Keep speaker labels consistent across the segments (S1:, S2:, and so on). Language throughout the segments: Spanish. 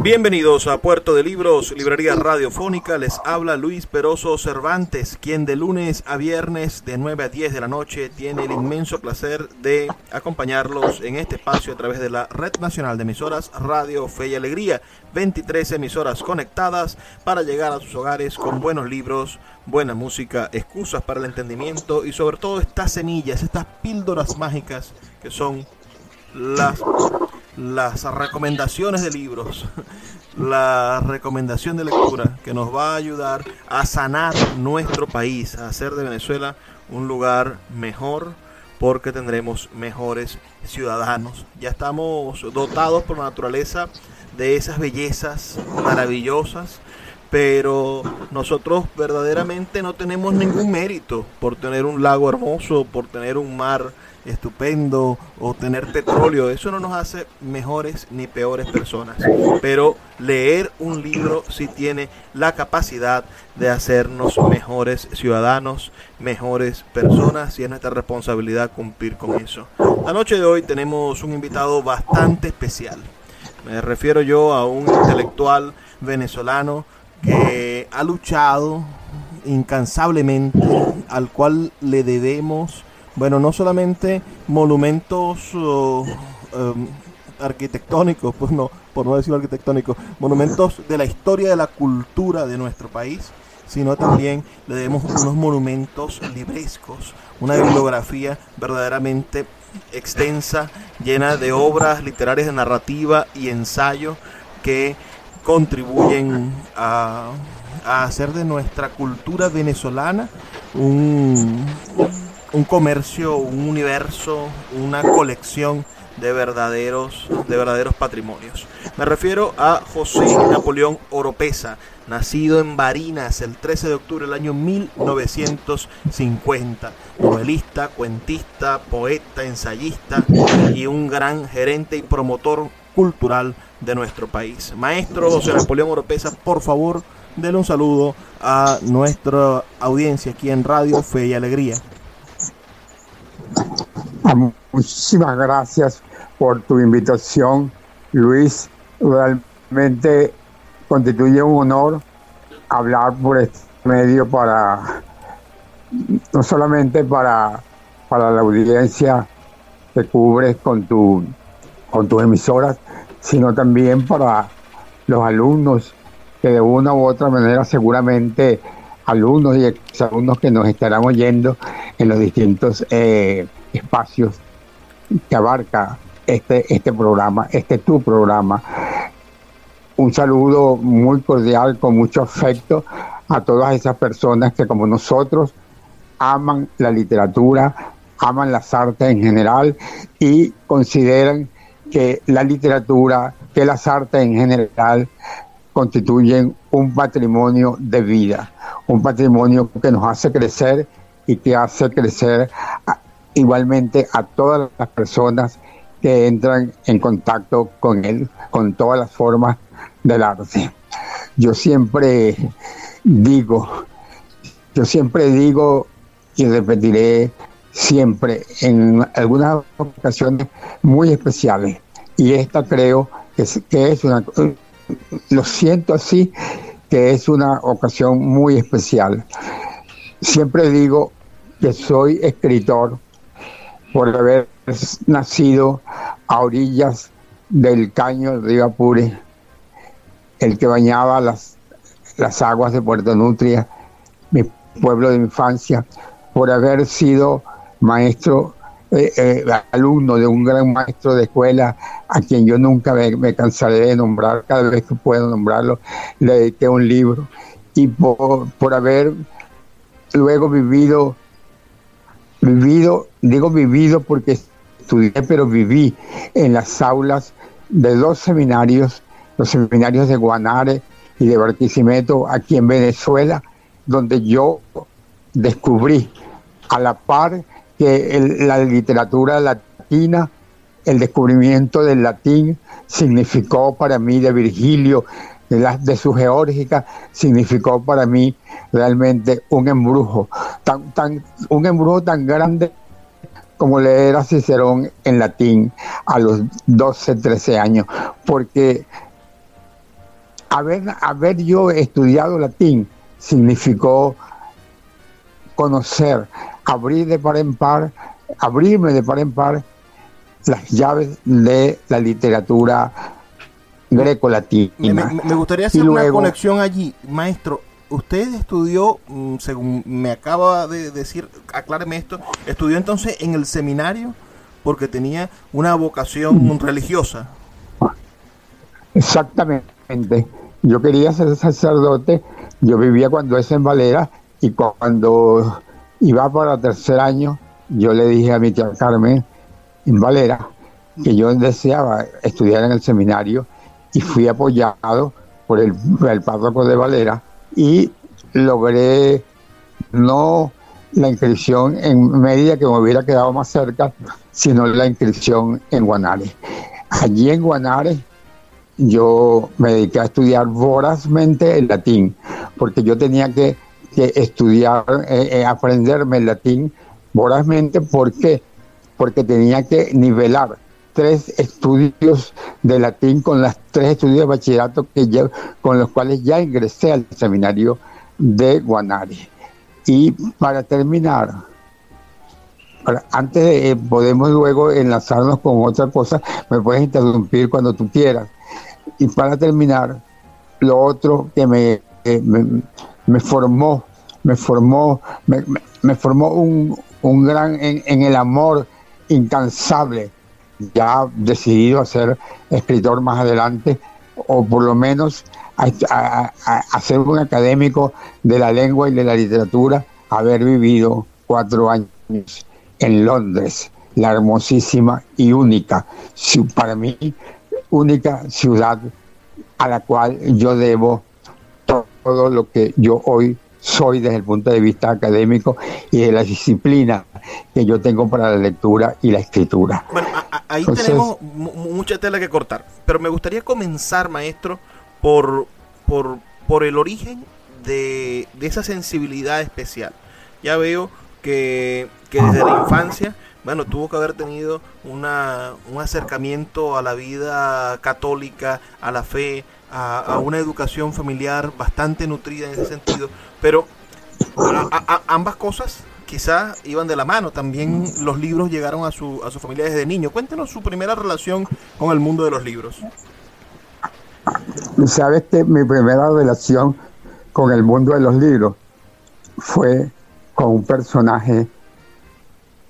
S1: Bienvenidos a Puerto de Libros, Librería Radiofónica. Les habla Luis Peroso Cervantes, quien de lunes a viernes de 9 a 10 de la noche tiene el inmenso placer de acompañarlos en este espacio a través de la Red Nacional de Emisoras Radio Fe y Alegría. 23 emisoras conectadas para llegar a sus hogares con buenos libros, buena música, excusas para el entendimiento y sobre todo estas semillas, estas píldoras mágicas que son las las recomendaciones de libros, la recomendación de lectura que nos va a ayudar a sanar nuestro país, a hacer de Venezuela un lugar mejor porque tendremos mejores ciudadanos. Ya estamos dotados por la naturaleza de esas bellezas maravillosas, pero nosotros verdaderamente no tenemos ningún mérito por tener un lago hermoso, por tener un mar estupendo o tener petróleo, eso no nos hace mejores ni peores personas. Pero leer un libro sí tiene la capacidad de hacernos mejores ciudadanos, mejores personas y es nuestra responsabilidad cumplir con eso. La noche de hoy tenemos un invitado bastante especial. Me refiero yo a un intelectual venezolano que ha luchado incansablemente, al cual le debemos bueno, no solamente monumentos um, arquitectónicos, pues no, por no decir arquitectónicos, monumentos de la historia de la cultura de nuestro país, sino también le debemos unos monumentos librescos, una bibliografía verdaderamente extensa, llena de obras literarias de narrativa y ensayo que contribuyen a, hacer de nuestra cultura venezolana un comercio, un universo, una colección de verdaderos, de verdaderos patrimonios. Me refiero a José Napoleón Oropesa, nacido en Barinas el 13 de octubre del año 1950, novelista, cuentista, poeta, ensayista y un gran gerente y promotor cultural de nuestro país. Maestro José Napoleón Oropesa, por favor, denle un saludo a nuestra audiencia aquí en Radio Fe y Alegría.
S2: Muchísimas gracias por tu invitación, Luis. Realmente constituye un honor hablar por este medio para, no solamente para, para la audiencia que cubres con, tu, con tus emisoras, sino también para los alumnos que de una u otra manera seguramente alumnos y exalumnos que nos estarán oyendo en los distintos eh, espacios que abarca este, este programa, este tu programa. Un saludo muy cordial, con mucho afecto a todas esas personas que como nosotros aman la literatura, aman las artes en general y consideran que la literatura, que las artes en general constituyen un patrimonio de vida, un patrimonio que nos hace crecer y que hace crecer igualmente a todas las personas que entran en contacto con él, con todas las formas del arte. Yo siempre digo, yo siempre digo y repetiré siempre en algunas ocasiones muy especiales. Y esta creo que es, que es una, lo siento así, que es una ocasión muy especial. Siempre digo que soy escritor por haber nacido a orillas del caño río Apure, el que bañaba las, las aguas de Puerto Nutria, mi pueblo de infancia, por haber sido maestro, eh, eh, alumno de un gran maestro de escuela, a quien yo nunca me, cansaré de nombrar, cada vez que puedo nombrarlo, le dediqué un libro, y por, por haber luego vivido, vivido, digo vivido porque estudié, pero viví en las aulas de dos seminarios, los seminarios de Guanare y de Barquisimeto aquí en Venezuela, donde yo descubrí a la par que la literatura latina, el descubrimiento del latín significó para mí de Virgilio, de, su geórgica, significó para mí realmente un embrujo, tan, tan, un embrujo tan grande como leer a Cicerón en latín a los 12, 13 años, porque haber, haber yo estudiado latín significó conocer, abrir de par en par, abrirme de par en par las llaves de la literatura greco-latina.
S1: Me, gustaría hacer una conexión allí, maestro usted estudió, mm, según me acaba de decir, acláreme esto, estudió entonces en el seminario porque tenía una vocación religiosa.
S2: Exactamente. Yo quería ser sacerdote, yo vivía cuando es en Valera y cuando iba para el tercer año, yo le dije a mi tía Carmen en Valera que yo deseaba estudiar en el seminario y fui apoyado por el, el párroco de Valera y logré no la inscripción en Mérida, que me hubiera quedado más cerca, sino la inscripción en Guanare. Allí en Guanare yo me dediqué a estudiar vorazmente el latín, porque yo tenía que, estudiar, eh, eh, aprenderme el latín vorazmente, porque porque tenía que nivelar tres estudios de latín con las tres estudios de bachillerato que con los cuales ya ingresé al seminario de Guanare. Y para terminar, antes de, eh, podemos luego enlazarnos con otra cosa, me puedes interrumpir cuando tú quieras. Y para terminar, lo otro que me, formó, me formó, me, formó un, un gran en, en el amor incansable. Ya decidido a ser escritor más adelante, o por lo menos a, ser un académico de la lengua y de la literatura, haber vivido cuatro años en Londres, la hermosísima y única, para mí, única ciudad a la cual yo debo todo lo que yo hoy soy desde el punto de vista académico y de la disciplina que yo tengo para la lectura y la escritura.
S1: Bueno, ahí tenemos mucha tela que cortar, pero me gustaría comenzar, maestro, por, por, por el origen de, esa sensibilidad especial. Ya veo que, desde la infancia, bueno, tuvo que haber tenido una, un acercamiento a la vida católica, a la fe, a, una educación familiar bastante nutrida en ese sentido, pero ambas cosas quizá iban de la mano. También los libros llegaron a su, a su familia desde niño. Cuéntenos su primera relación con el mundo de los libros.
S2: Sabes que mi primera relación con el mundo de los libros fue con un personaje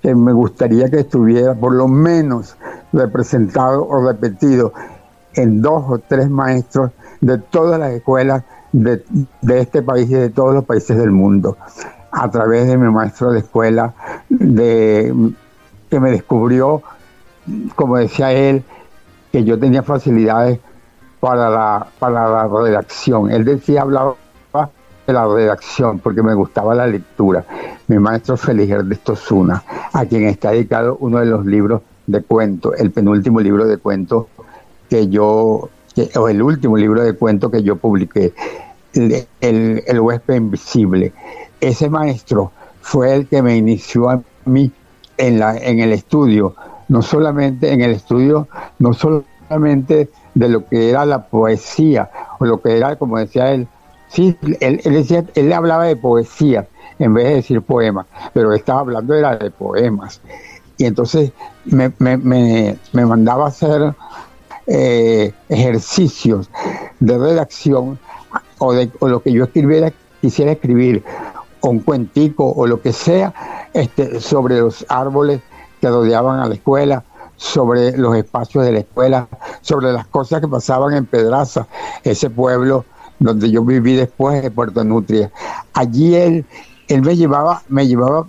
S2: que me gustaría que estuviera por lo menos representado o repetido en dos o tres maestros de todas las escuelas de, de este país y de todos los países del mundo a través de mi maestro de escuela, de, que me descubrió, como decía él, que yo tenía facilidades para la, para la redacción. Él decía, hablaba de la redacción porque me gustaba la lectura. Mi maestro Félix Ernesto Zuna, a quien está dedicado uno de los libros de cuentos, el penúltimo libro de cuentos que yo, o el último libro de cuentos que yo publiqué, el, el, huésped invisible ese maestro fue el que me inició a mí en, la, en el estudio, no solamente en el estudio, no solamente de lo que era la poesía, o lo que era, como decía él, sí, él, decía, él hablaba de poesía en vez de decir poemas, pero estaba hablando era de poemas. Y entonces me, me, me, mandaba a hacer eh, ejercicios de redacción o de lo que yo escribiera, quisiera escribir, un cuentico o lo que sea, este, sobre los árboles que rodeaban a la escuela, sobre los espacios de la escuela, sobre las cosas que pasaban en Pedraza, ese pueblo donde yo viví después de Puerto Nutria. Allí él, él me llevaba, me llevaba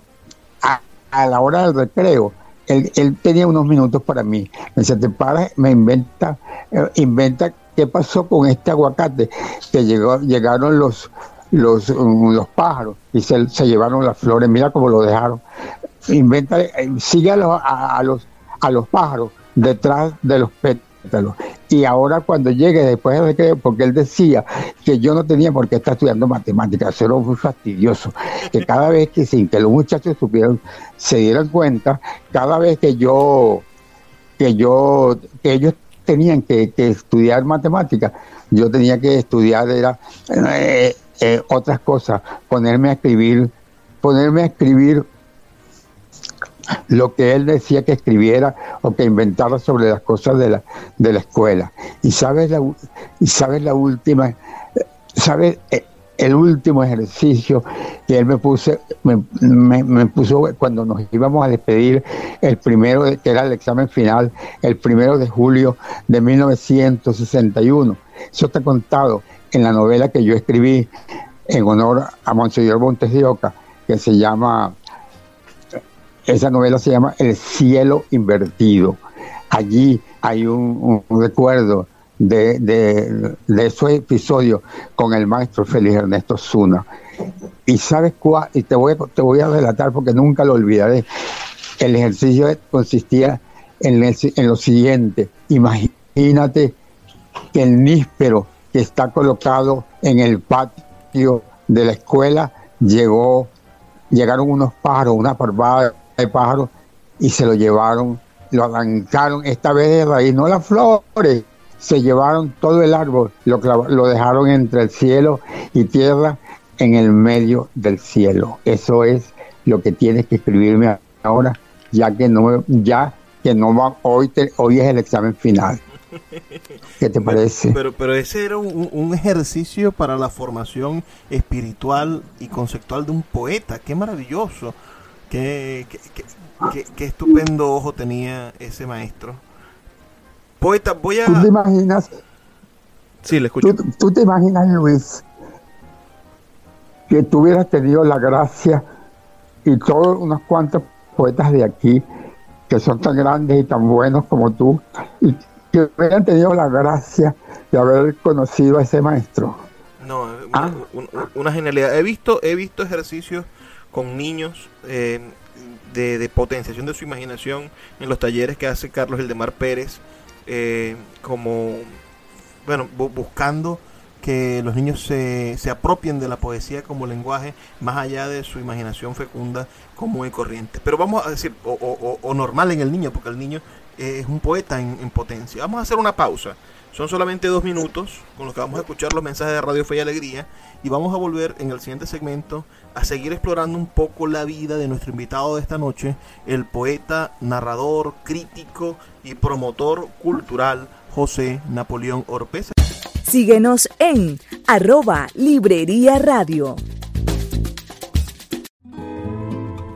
S2: a, la hora del recreo. Él, tenía unos minutos para mí. Me dice, te paras, me inventa, eh, inventa qué pasó con este aguacate, que llegaron los, los, um, los pájaros y se, se, llevaron las flores, mira cómo lo dejaron. Inventa, eh, sigue a los, a, los, a los pájaros detrás de los pétalos. Y ahora cuando llegue después de recreo, porque él decía que yo no tenía por qué estar estudiando matemáticas, eso era muy fastidioso, que cada vez que sin que los muchachos supieran, se dieran cuenta, cada vez que yo, que yo, que ellos tenían que, que estudiar matemáticas, yo tenía que estudiar era eh, eh, otras cosas, ponerme a escribir, ponerme a escribir lo que él decía que escribiera o que inventara sobre las cosas de la, de la escuela. Y sabes la, y sabes la última, sabes eh, el último ejercicio que él me puso, me, me, puso cuando nos íbamos a despedir, el primero, que era el examen final, el primero de julio de 1961. Eso está contado en la novela que yo escribí en honor a Monseñor Montes de Oca, que se llama, esa novela se llama El cielo invertido. Allí hay un, recuerdo de, de, de, esos episodios con el maestro Félix Ernesto Zuna. Y sabes cuál, y te voy, te voy a relatar porque nunca lo olvidaré. El ejercicio consistía en, en lo siguiente, imagínate que el níspero que está colocado en el patio de la escuela, llegó, llegaron unos pájaros, una parvada de pájaros, y se lo llevaron, lo arrancaron, esta vez de raíz, no las flores, se llevaron todo el árbol, lo, lo dejaron entre el cielo y tierra, en el medio del cielo. Eso es lo que tienes que escribirme ahora, ya que no, ya que no va, hoy, hoy es el examen final. ¿Qué te parece?
S1: Pero, pero ese era un, ejercicio para la formación espiritual y conceptual de un poeta. Qué maravilloso. Qué, qué, estupendo ojo tenía ese maestro. Poeta, voy a...
S2: ¿Tú te imaginas?
S1: Sí, le escucho.
S2: ¿Tú, te imaginas, Luis, que tú hubieras tenido la gracia y todos unos cuantos poetas de aquí que son tan grandes y tan buenos como tú, y que hubieran tenido la gracia de haber conocido a ese maestro.
S1: No, ah. una, genialidad. He visto, he visto ejercicios con niños eh, de, potenciación de su imaginación en los talleres que hace Carlos Eldemar Pérez, eh, como, bueno, buscando que los niños se, se apropien de la poesía como lenguaje más allá de su imaginación fecunda común y corriente. Pero vamos a decir, o, o normal en el niño, porque el niño es un poeta en, potencia. Vamos a hacer una pausa. Son solamente dos minutos con los que vamos a escuchar los mensajes de Radio Fe y Alegría y vamos a volver en el siguiente segmento a seguir explorando un poco la vida de nuestro invitado de esta noche, el poeta, narrador, crítico y promotor cultural José Napoleón Orpeza.
S3: Síguenos en arroba Librería Radio.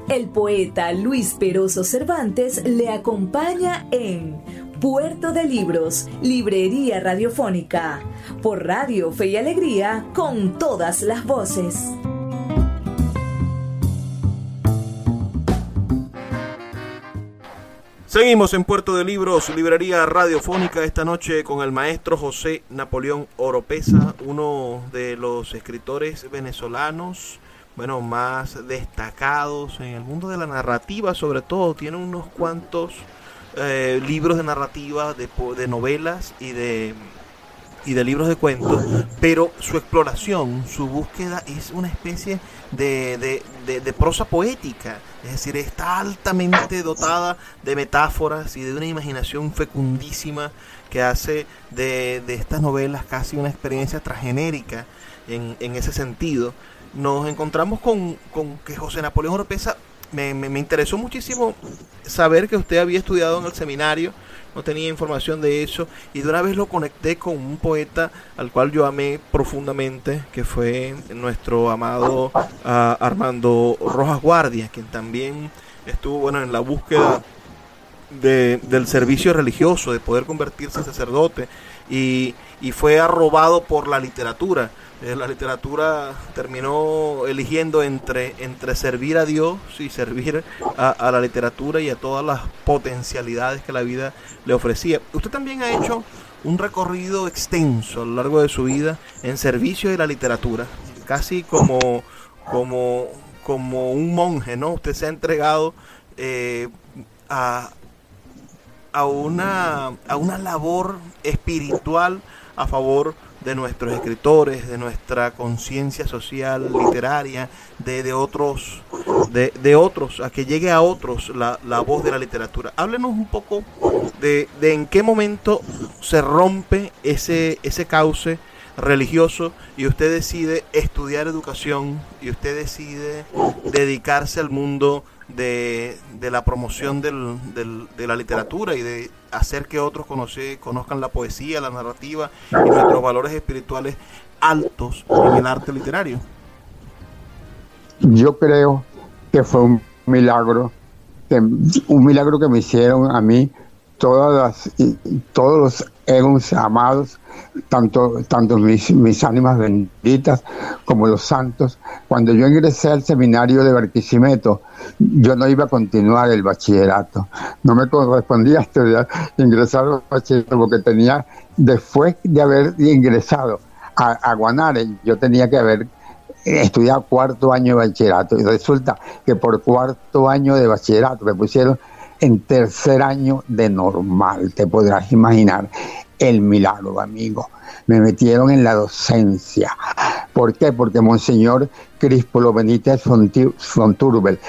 S3: El poeta Luis Peroso Cervantes le acompaña en Puerto de Libros, Librería Radiofónica, por Radio Fe y Alegría, con todas las voces.
S1: Seguimos en Puerto de Libros, Librería Radiofónica, esta noche con el maestro José Napoleón Oropesa, uno de los escritores venezolanos bueno, más destacados en el mundo de la narrativa, sobre todo, tiene unos cuantos eh, libros de narrativa, de, de novelas y de, y de libros de cuentos, pero su exploración, su búsqueda es una especie de, de, de, prosa poética, es decir, está altamente dotada de metáforas y de una imaginación fecundísima que hace de, estas novelas casi una experiencia transgenérica en, en ese sentido. Nos encontramos con, que José Napoleón Oropesa me, me, interesó muchísimo saber que usted había estudiado en el seminario, no tenía información de eso, y de una vez lo conecté con un poeta al cual yo amé profundamente, que fue nuestro amado ah, Armando Rojas Guardia, quien también estuvo bueno en la búsqueda de, del servicio religioso, de poder convertirse en sacerdote, y, y fue arrobado por la literatura. Eh, la literatura terminó eligiendo entre, entre servir a Dios y servir a, la literatura y a todas las potencialidades que la vida le ofrecía. Usted también ha hecho un recorrido extenso a lo largo de su vida en servicio de la literatura, casi como, como, como un monje, ¿no? Usted se ha entregado eh, a, a, una, a una labor espiritual a favor de nuestros escritores, de nuestra conciencia social, literaria, de, de otros, de, de, otros, a que llegue a otros la, la, voz de la literatura. Háblenos un poco de, de en qué momento se rompe ese, ese cauce religioso y usted decide estudiar educación y usted decide dedicarse al mundo de, de la promoción del, del, de la literatura y de hacer que otros conoce, conozcan la poesía, la narrativa y nuestros valores espirituales altos en el arte literario?
S2: Yo creo que fue un milagro, un milagro que me hicieron a mí todas las, todos los egos amados tanto, tanto mis, ánimas benditas como los santos. Cuando yo ingresé al seminario de Barquisimeto, yo no iba a continuar el bachillerato. No me correspondía estudiar, ingresar al bachillerato porque tenía, después de haber ingresado a Guanare, yo tenía que haber estudiado cuarto año de bachillerato. Y resulta que por cuarto año de bachillerato me pusieron en tercer año de normal, te podrás imaginar el milagro, amigo. Me metieron en la docencia. ¿Por qué? Porque Monseñor Crispolo Benítez Fonturbel,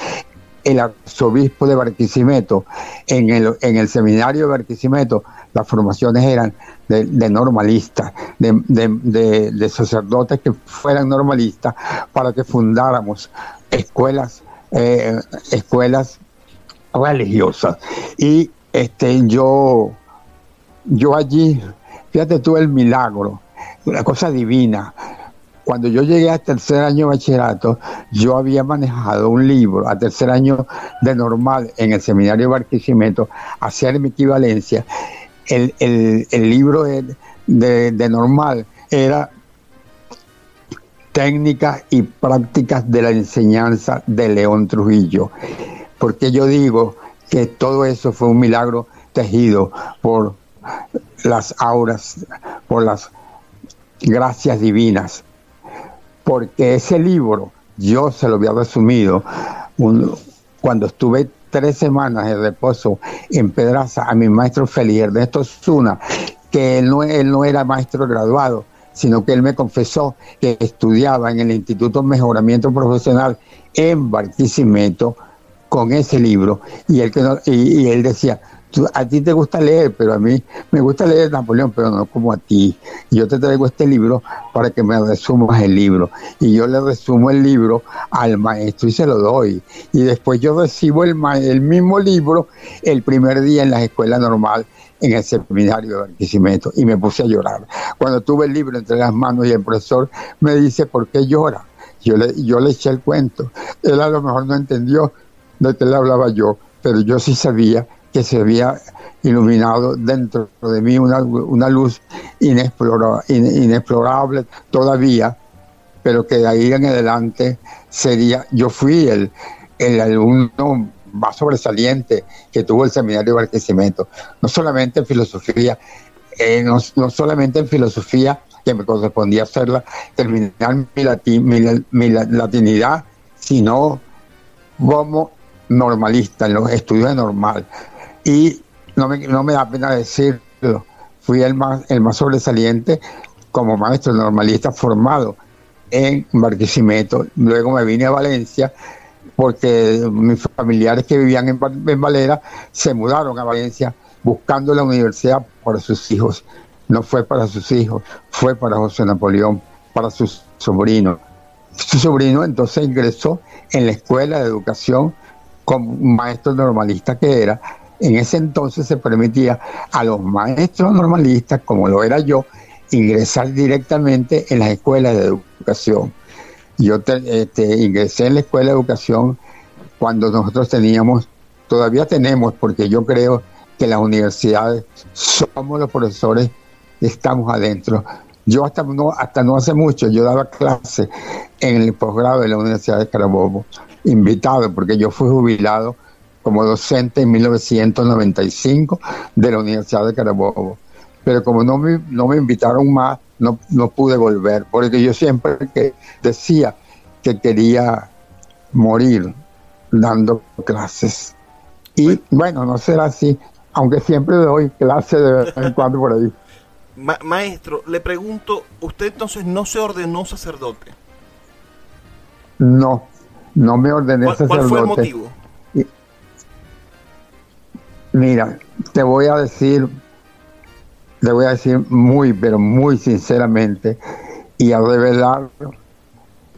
S2: el arzobispo de Barquisimeto, en el, en el seminario de Barquisimeto, las formaciones eran de, normalistas, de, de, sacerdotes que fueran normalistas, para que fundáramos escuelas, eh, escuelas religiosas. Y este, yo yo allí, fíjate tú el milagro, una cosa divina. Cuando yo llegué al tercer año de bachillerato, yo había manejado un libro a tercer año de normal en el seminario de Barquisimeto, hacer mi equivalencia. El, libro de, de normal era técnicas y prácticas de la enseñanza de León Trujillo. Porque yo digo que todo eso fue un milagro tejido por las auras, por las gracias divinas, porque ese libro yo se lo había resumido cuando estuve tres semanas de reposo en Pedraza a mi maestro Félix Ernesto Zuna, que él no, él no era maestro graduado, sino que él me confesó que estudiaba en el Instituto de Mejoramiento Profesional en Barquisimeto con ese libro y él, que y él decía, a ti te gusta leer, pero a mí me gusta leer Napoleón, pero no como a ti. Yo te traigo este libro para que me resumas el libro. Y yo le resumo el libro al maestro y se lo doy. Y después yo recibo el, el mismo libro el primer día en la escuela normal en el seminario de Barquisimeto y me puse a llorar. Cuando tuve el libro entre las manos y el profesor me dice, ¿por qué llora? Yo le, yo le eché el cuento. Él a lo mejor no entendió de qué le hablaba yo, pero yo sí sabía que se había iluminado dentro de mí una, luz inexplorable, todavía, pero que de ahí en adelante sería, yo fui el, el alumno más sobresaliente que tuvo el seminario de Barquisimeto, no solamente en filosofía, eh, no, solamente en filosofía, que me correspondía hacerla, terminar mi, latin, mi latinidad, sino como normalista, en los estudios de normal y no me, no me da pena decirlo, fui el más, el más sobresaliente como maestro normalista formado en Barquisimeto. Luego me vine a Valencia porque mis familiares que vivían en, en, Valera se mudaron a Valencia buscando la universidad para sus hijos. No fue para sus hijos, fue para José Napoleón, para su sobrino. Su sobrino entonces ingresó en la escuela de educación como maestro normalista que era, en ese entonces se permitía a los maestros normalistas, como lo era yo, ingresar directamente en las escuelas de educación. Yo este, ingresé en la escuela de educación cuando nosotros teníamos, todavía tenemos, porque yo creo que las universidades somos los profesores estamos adentro. Yo hasta no, hasta no hace mucho, yo daba clase en el posgrado de la Universidad de Carabobo, invitado, porque yo fui jubilado como docente en 1995 de la Universidad de Carabobo. Pero como no me, no me invitaron más, no, no pude volver, porque yo siempre que decía que quería morir dando clases. Y bueno, no será así, aunque siempre doy clases de vez en cuando por ahí.
S1: maestro, le pregunto, ¿usted entonces no se ordenó sacerdote?
S2: No, no me ordené sacerdote. ¿Cuál fue el motivo? Mira, te voy a decir, te voy a decir muy, pero muy sinceramente, y a revelar,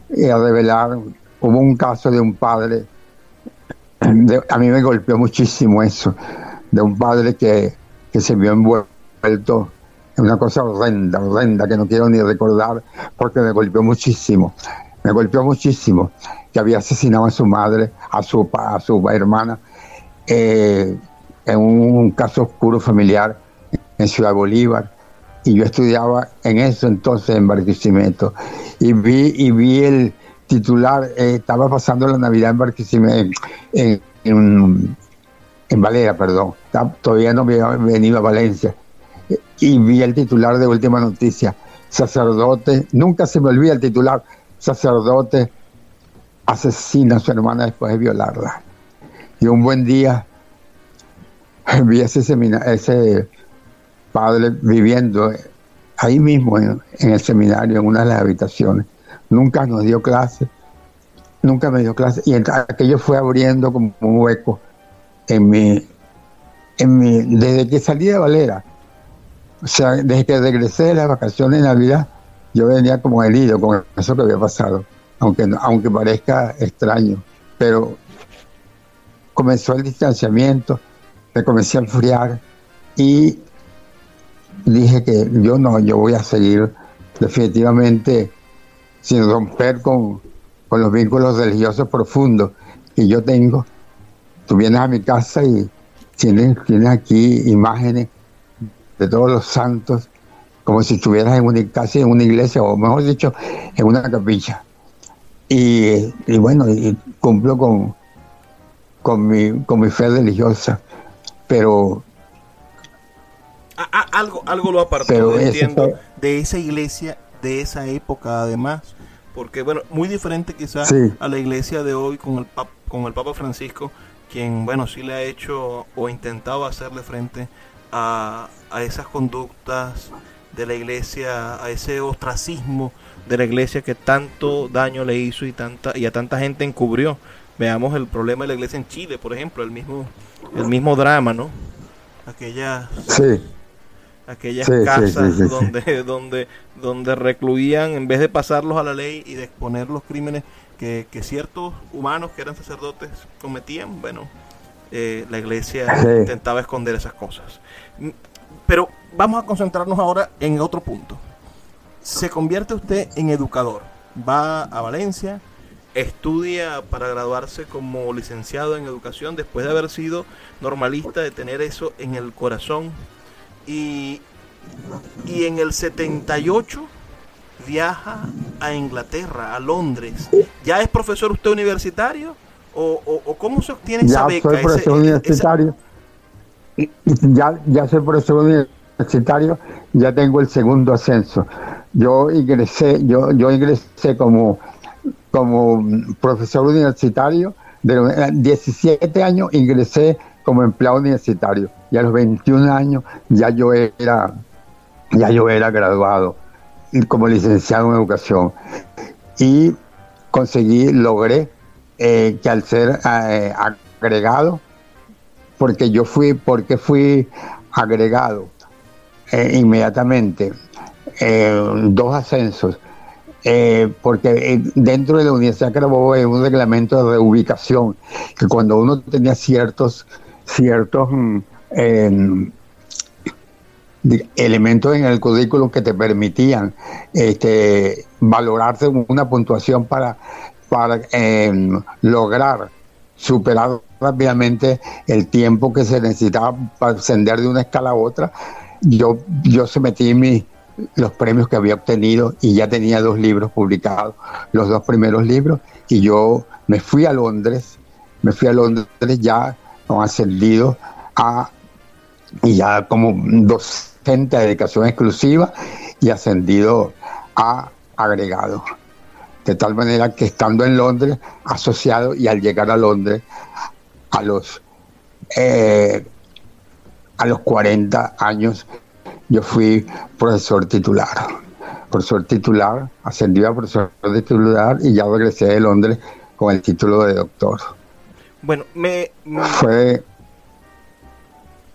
S2: y a revelar, hubo un caso de un padre, a mí me golpeó muchísimo eso, de un padre que, que se vio envuelto en una cosa horrenda, horrenda, que no quiero ni recordar, porque me golpeó muchísimo, me golpeó muchísimo, que había asesinado a su madre, a su, a su hermana, eh, en un caso oscuro familiar en Ciudad Bolívar. Y yo estudiaba en eso entonces en Barquisimeto. Y vi y vi el titular eh, estaba pasando la Navidad en Barquisimeto en, en, Valera perdón. Todavía no había venido a Valencia. Y vi el titular de última noticia sacerdote nunca se me olvida el titular sacerdote asesina a su hermana después de violarla y un buen día vi ese, ese padre viviendo ahí mismo en, el seminario, en una de las habitaciones. Nunca nos dio clase, nunca me dio clase. Y aquello fue abriendo como un hueco en mi, en mi, desde que salí de Valera. O sea, desde que regresé de las vacaciones de Navidad, yo venía como herido con eso que había pasado, aunque, aunque parezca extraño. Pero comenzó el distanciamiento, me comencé a enfriar y dije que yo no, yo voy a seguir definitivamente sin romper con, los vínculos religiosos profundos que yo tengo. Tú vienes a mi casa y tienes, tienes aquí imágenes de todos los santos, como si estuvieras en una, casi en una iglesia, o mejor dicho, en una capilla. Y, bueno, y cumplo con, con, mi, con mi fe religiosa pero
S1: algo algo lo apartó entiendo de esa iglesia de esa época además porque bueno muy diferente quizás a la iglesia de hoy con el con el Papa Francisco quien bueno sí le ha hecho o intentado hacerle frente a, a esas conductas de la iglesia a ese ostracismo de la iglesia que tanto daño le hizo y tanta y a tanta gente encubrió veamos el problema de la iglesia en Chile por ejemplo el mismo el mismo drama, ¿no? Aquellas, aquellas casas donde, donde, donde recluían, en vez de pasarlos a la ley y de exponer los crímenes que, ciertos humanos que eran sacerdotes cometían, bueno, eh, la iglesia intentaba esconder esas cosas. Pero vamos a concentrarnos ahora en otro punto. Se convierte usted en educador, va a Valencia, estudia para graduarse como licenciado en educación después de haber sido normalista, de tener eso en el corazón. Y, y en el 78 viaja a Inglaterra, a Londres. ¿Ya es profesor usted universitario? ¿O, o, cómo se obtiene esa beca?
S2: Soy profesor universitario. Ya, ya soy profesor universitario, ya tengo el segundo ascenso. Yo ingresé, yo, yo ingresé como como profesor universitario. De 17 años ingresé como empleado universitario y a los 21 años ya yo era, ya yo era graduado como licenciado en educación. Y conseguí, logré eh, que al ser eh, agregado, porque yo fui, porque fui agregado eh, inmediatamente, dos ascensos eh, porque eh, dentro de la Universidad Carabobo hay un reglamento de reubicación, que cuando uno tenía ciertos, ciertos mm, elementos en el currículum que te permitían este, valorarse una puntuación para, para em, lograr superar rápidamente el tiempo que se necesitaba para ascender de una escala a otra, yo, yo sometí mis los premios que había obtenido y ya tenía dos libros publicados, los dos primeros libros, y yo me fui a Londres, me fui a Londres ya ascendido a, y ya como docente de dedicación exclusiva y ascendido a agregado. De tal manera que estando en Londres, asociado y al llegar a Londres, a los, eh, a los 40 años, yo fui profesor titular. Profesor titular, ascendí a profesor titular y ya regresé de Londres con el título de doctor.
S1: Bueno, me... Fue...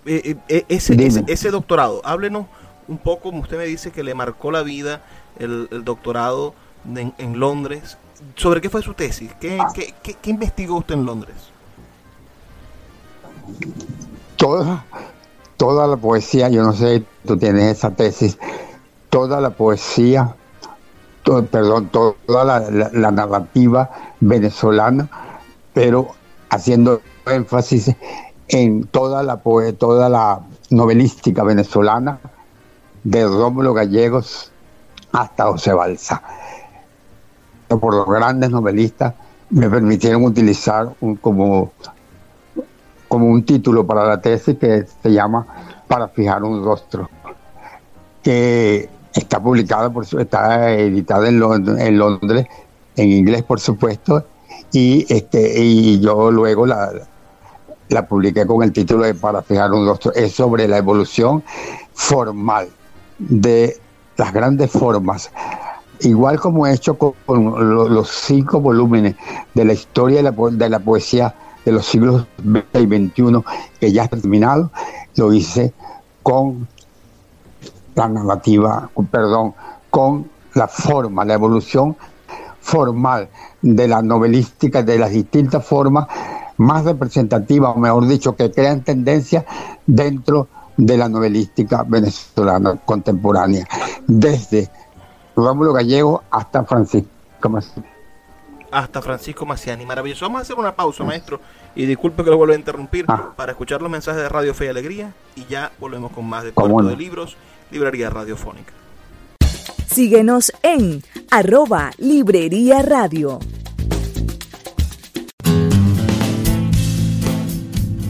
S1: Eh, eh, ese, ese, doctorado, háblenos un poco, como usted me dice que le marcó la vida el, doctorado en, Londres. ¿Sobre qué fue su tesis? ¿Qué, qué, qué investigó usted en Londres?
S2: Todo, toda la poesía, yo no sé, tú tienes esa tesis, toda la poesía, perdón, toda la, narrativa venezolana, pero haciendo énfasis en toda la toda la novelística venezolana, de Rómulo Gallegos hasta José Balsa. Por los grandes novelistas me permitieron utilizar como como un título para la tesis que se llama Para fijar un rostro, que está publicada, por, está editada en, Londres, en inglés por supuesto, y, este, y yo luego la, la publiqué con el título de Para fijar un rostro. Es sobre la evolución formal de las grandes formas igual como he hecho con, los cinco volúmenes de la historia de la, de la poesía de los siglos XX y XXI que ya está terminado, lo hice con la narrativa, perdón, con la forma, la evolución formal de la novelística, de las distintas formas más representativas, o mejor dicho, que crean tendencia dentro de la novelística venezolana contemporánea, desde Rómulo Gallego hasta Francisco
S1: hasta Francisco Maciani. Maravilloso. Vamos a hacer una pausa, maestro. Y disculpe que lo vuelva a interrumpir ah. para escuchar los mensajes de Radio Fe y Alegría. Y ya volvemos con más de Puerto de Libros, Librería Radiofónica.
S3: Síguenos en arroba Librería Radio.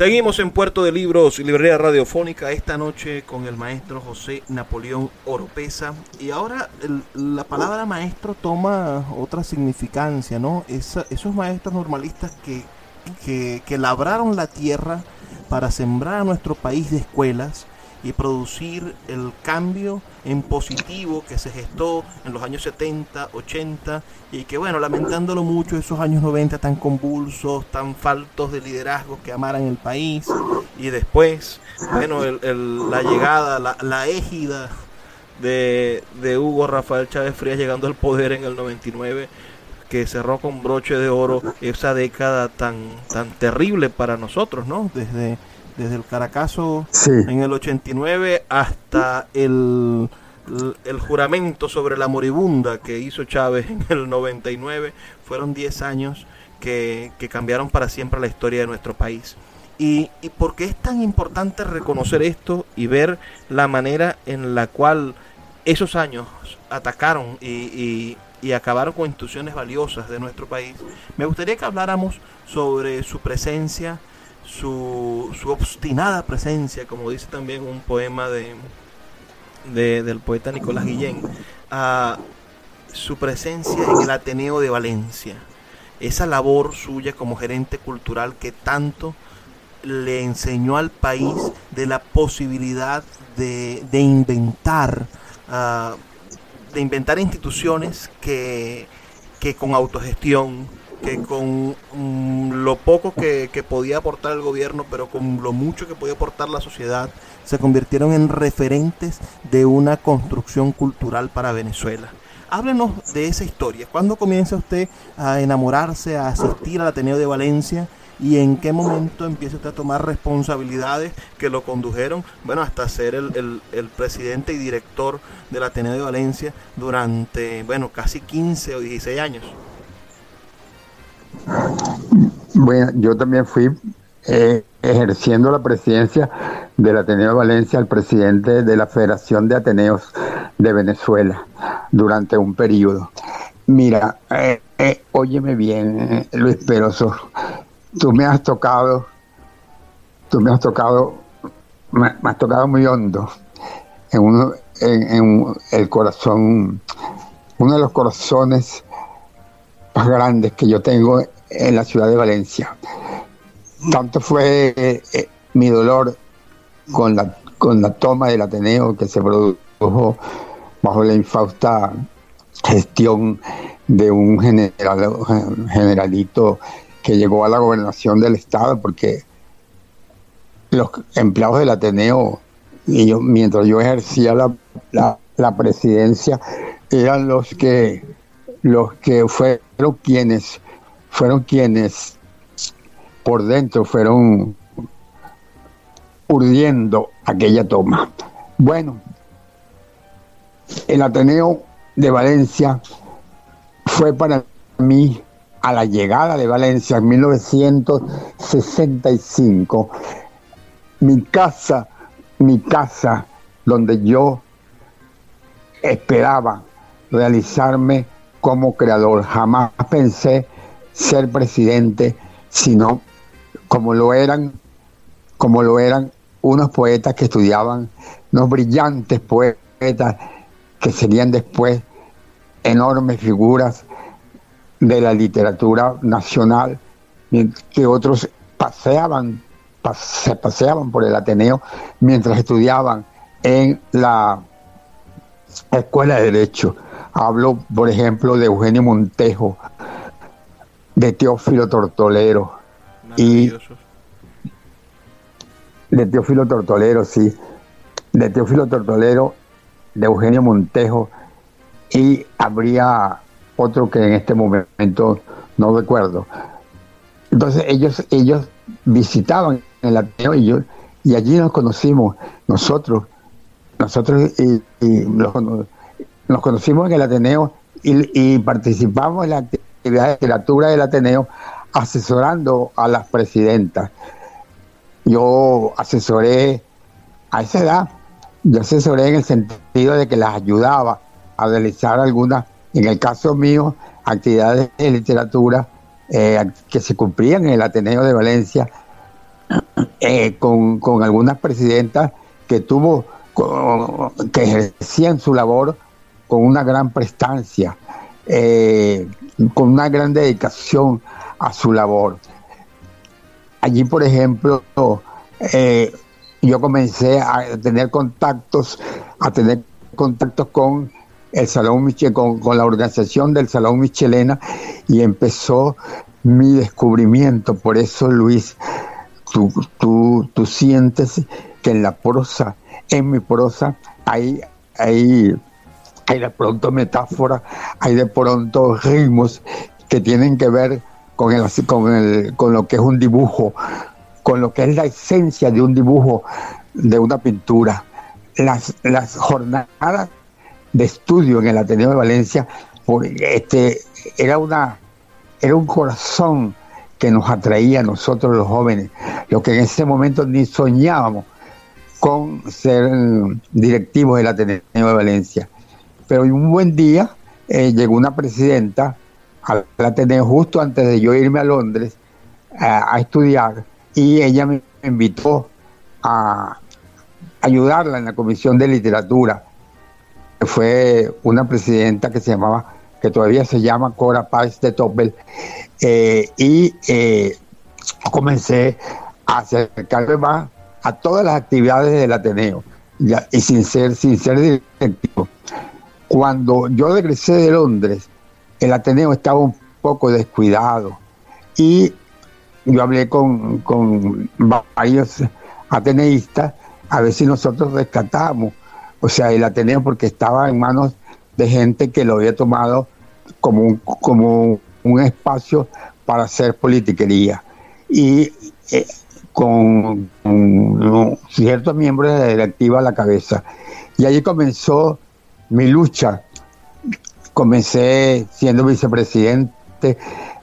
S1: Seguimos en Puerto de Libros, Librería Radiofónica, esta noche con el maestro José Napoleón Oropesa. Y ahora la palabra maestro toma otra significancia, ¿no? esos maestros normalistas que, que labraron la tierra para sembrar a nuestro país de escuelas y producir el cambio en positivo que se gestó en los años 70, 80 y que bueno, lamentándolo mucho esos años 90 tan convulsos, tan faltos de liderazgo que amaran el país y después, bueno, la llegada, la, la égida de, de Hugo Rafael Chávez Frías llegando al poder en el 99 que cerró con broche de oro esa década tan, tan terrible para nosotros, ¿no? Desde, desde el Caracazo en el 89 hasta el, el, juramento sobre la moribunda que hizo Chávez en el 99. Fueron 10 años que, que cambiaron para siempre la historia de nuestro país. Y, y por qué es tan importante reconocer esto y ver la manera en la cual esos años atacaron y, y, acabaron con instituciones valiosas de nuestro país, me gustaría que habláramos sobre su presencia, su, su obstinada presencia, como dice también un poema de, de del poeta Nicolás Guillén, su presencia en el Ateneo de Valencia, esa labor suya como gerente cultural que tanto le enseñó al país de la posibilidad de, de inventar uh, de inventar instituciones que, que con autogestión, que con mm, lo poco que, que, podía aportar el gobierno, pero con lo mucho que podía aportar la sociedad, se convirtieron en referentes de una construcción cultural para Venezuela. Háblenos de esa historia. ¿Cuándo comienza usted a enamorarse, a asistir al Ateneo de Valencia? y en qué momento empieza usted a tomar responsabilidades que lo condujeron, bueno, hasta ser el, el, presidente y director del Ateneo de Valencia durante, bueno, casi 15 o 16 años.
S2: Bueno, yo también fui eh, ejerciendo la presidencia del Ateneo de Valencia el presidente de la Federación de Ateneos de Venezuela durante un periodo. Mira, eh, eh, óyeme bien, Luis Peroso, tú me has tocado, tú me has tocado, me, has tocado muy hondo en, uno, en, el corazón, uno de los corazones más grandes que yo tengo en la ciudad de Valencia. Tanto fue eh, mi dolor con la, con la toma del Ateneo que se produjo bajo la infausta gestión de un general, generalito que llegó a la gobernación del estado, porque los empleados del Ateneo, y yo, mientras yo ejercía la, la, presidencia, eran los que los que fueron quienes fueron quienes por dentro fueron urdiendo aquella toma. Bueno, el Ateneo de Valencia fue para mí a la llegada de Valencia en 1965, mi casa, mi casa donde yo esperaba realizarme como creador. Jamás pensé ser presidente, sino como lo eran, como lo eran unos poetas que estudiaban, unos brillantes poetas que serían después enormes figuras de la literatura nacional, que otros paseaban, se paseaban por el Ateneo mientras estudiaban en la Escuela de Derecho. Hablo, por ejemplo, de Eugenio Montejo, de Teófilo Tortolero. Y de Teófilo Tortolero, sí, de Teófilo Tortolero, de Eugenio Montejo. Y habría otro que en este momento no recuerdo. Entonces ellos, ellos visitaban el Ateneo y, yo, y allí nos conocimos, nosotros, nosotros y, nos conocimos en el Ateneo y, participamos en la actividad de literatura del Ateneo asesorando a las presidentas. Yo asesoré a esa edad, yo asesoré en el sentido de que las ayudaba a realizar algunas en el caso mío, actividades de literatura eh, que se cumplían en el Ateneo de Valencia eh, con, algunas presidentas que tuvo, que ejercían su labor con una gran prestancia, eh, con una gran dedicación a su labor. Allí, por ejemplo, yo comencé a tener contactos, a tener contactos con el Salón Michel, con, la organización del Salón Michelena y empezó mi descubrimiento. Por eso, Luis, tú, tú, tú sientes que en la prosa, en mi prosa, hay, hay, hay de pronto metáfora, hay de pronto ritmos que tienen que ver con, el, con, el, con lo que es un dibujo, con lo que es la esencia de un dibujo, de una pintura. Las, las jornadas de estudio en el Ateneo de Valencia este, era, una, era un corazón que nos atraía a nosotros los jóvenes, lo que en ese momento ni soñábamos con ser directivos del Ateneo de Valencia. Pero un buen día eh, llegó una presidenta al Ateneo justo antes de yo irme a Londres a, estudiar y ella me invitó a ayudarla en la comisión de literatura. Fue una presidenta que se llamaba, que todavía se llama Cora Paz de Topel, eh, y eh, comencé a acercarme más a todas las actividades del Ateneo, y sin ser, sin ser directivo. Cuando yo regresé de Londres, el Ateneo estaba un poco descuidado y yo hablé con, con varios ateneístas a ver si nosotros rescatamos, o sea, el Ateneo porque estaba en manos de gente que lo había tomado como un, como un espacio para hacer politiquería. Y eh, con, ciertos miembros de la directiva a la cabeza. Y allí comenzó mi lucha. Comencé siendo vicepresidente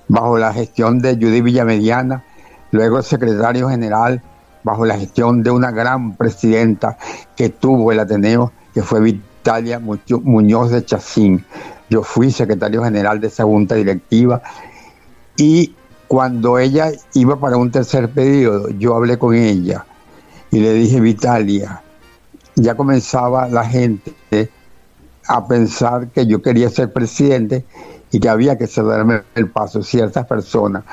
S2: bajo la gestión de Judy Villamediana, luego secretario general bajo la gestión de una gran presidenta que tuvo el Ateneo, que fue Vitalia Muñoz de Chacín. Yo fui secretario general de esa junta directiva y cuando ella iba para un tercer periodo, yo hablé con ella y le dije, Vitalia, ya comenzaba la gente a pensar que yo quería ser presidente y que había que cederme el paso ciertas personas.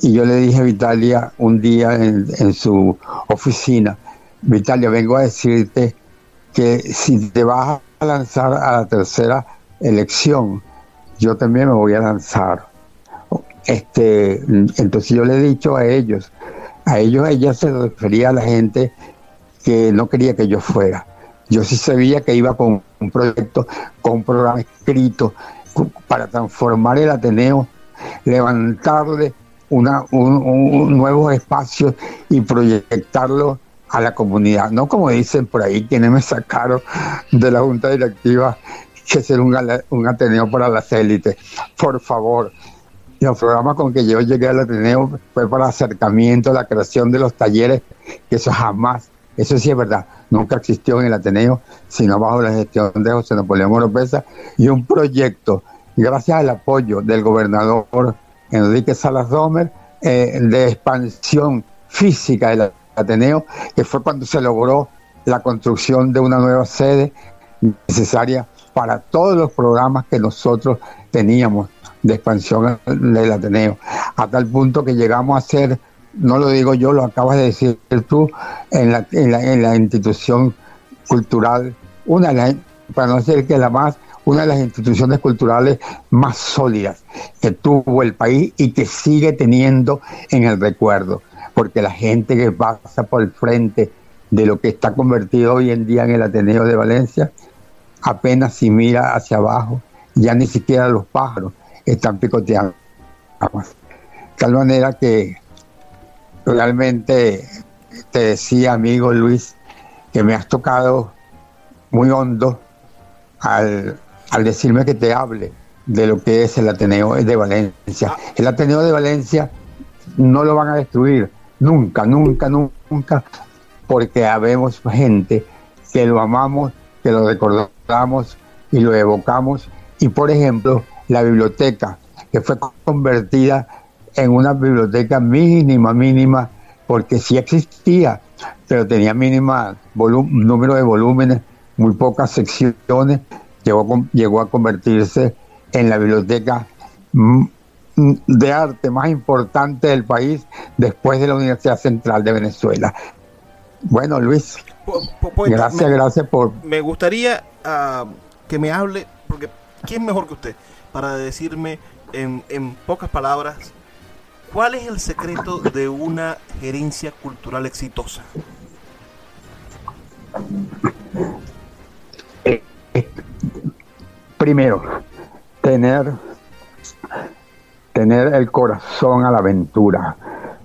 S2: Y yo le dije a Vitalia un día en, en su oficina, Vitalia, vengo a decirte que si te vas a lanzar a la tercera elección, yo también me voy a lanzar este, entonces yo le he dicho a ellos, a ellos ella se refería a la gente que no quería que yo fuera. Yo sí sabía que iba con un proyecto, con un programa escrito para transformar el Ateneo, levantarle una, un, nuevo espacio y proyectarlo a la comunidad. No como dicen por ahí quienes me sacaron de la Junta Directiva que ser un, un Ateneo para las élites. Por favor, los programas con que yo llegué al Ateneo fue para acercamiento, la creación de los talleres, que eso jamás, eso sí es verdad, nunca existió en el Ateneo, sino bajo la gestión de José Napoleón Oropesa, y un proyecto, gracias al apoyo del gobernador Enrique Salas Domer, eh, de expansión física del Ateneo, que fue cuando se logró la construcción de una nueva sede necesaria para todos los programas que nosotros teníamos de expansión del Ateneo, a tal punto que llegamos a ser, no lo digo yo, lo acabas de decir tú, en la, en la, institución cultural, una de las, para no decir que la más, una de las instituciones culturales más sólidas que tuvo el país y que sigue teniendo en el recuerdo, porque la gente que pasa por el frente de lo que está convertido hoy en día en el Ateneo de Valencia, apenas si mira hacia abajo, ya ni siquiera los pájaros están picoteando. Tal manera que realmente te decía, amigo Luis, que me has tocado muy hondo al, decirme que te hable de lo que es el Ateneo de Valencia. El Ateneo de Valencia no lo van a destruir nunca, nunca, nunca, porque habemos gente que lo amamos, que lo recordamos y lo evocamos. Y por ejemplo, la biblioteca, que fue convertida en una biblioteca mínima, mínima, porque sí existía, pero tenía mínima número de volúmenes, muy pocas secciones, llegó, llegó a convertirse en la biblioteca mm, mm, de arte más importante del país después de la Universidad Central de Venezuela. Bueno, Luis, gracias, gracias por...
S1: Me gustaría ah, que me hable, porque ¿quién mejor que usted? para decirme en, en pocas palabras cuál es el secreto de una gerencia cultural exitosa.
S2: Primero, tener, tener el corazón a la aventura,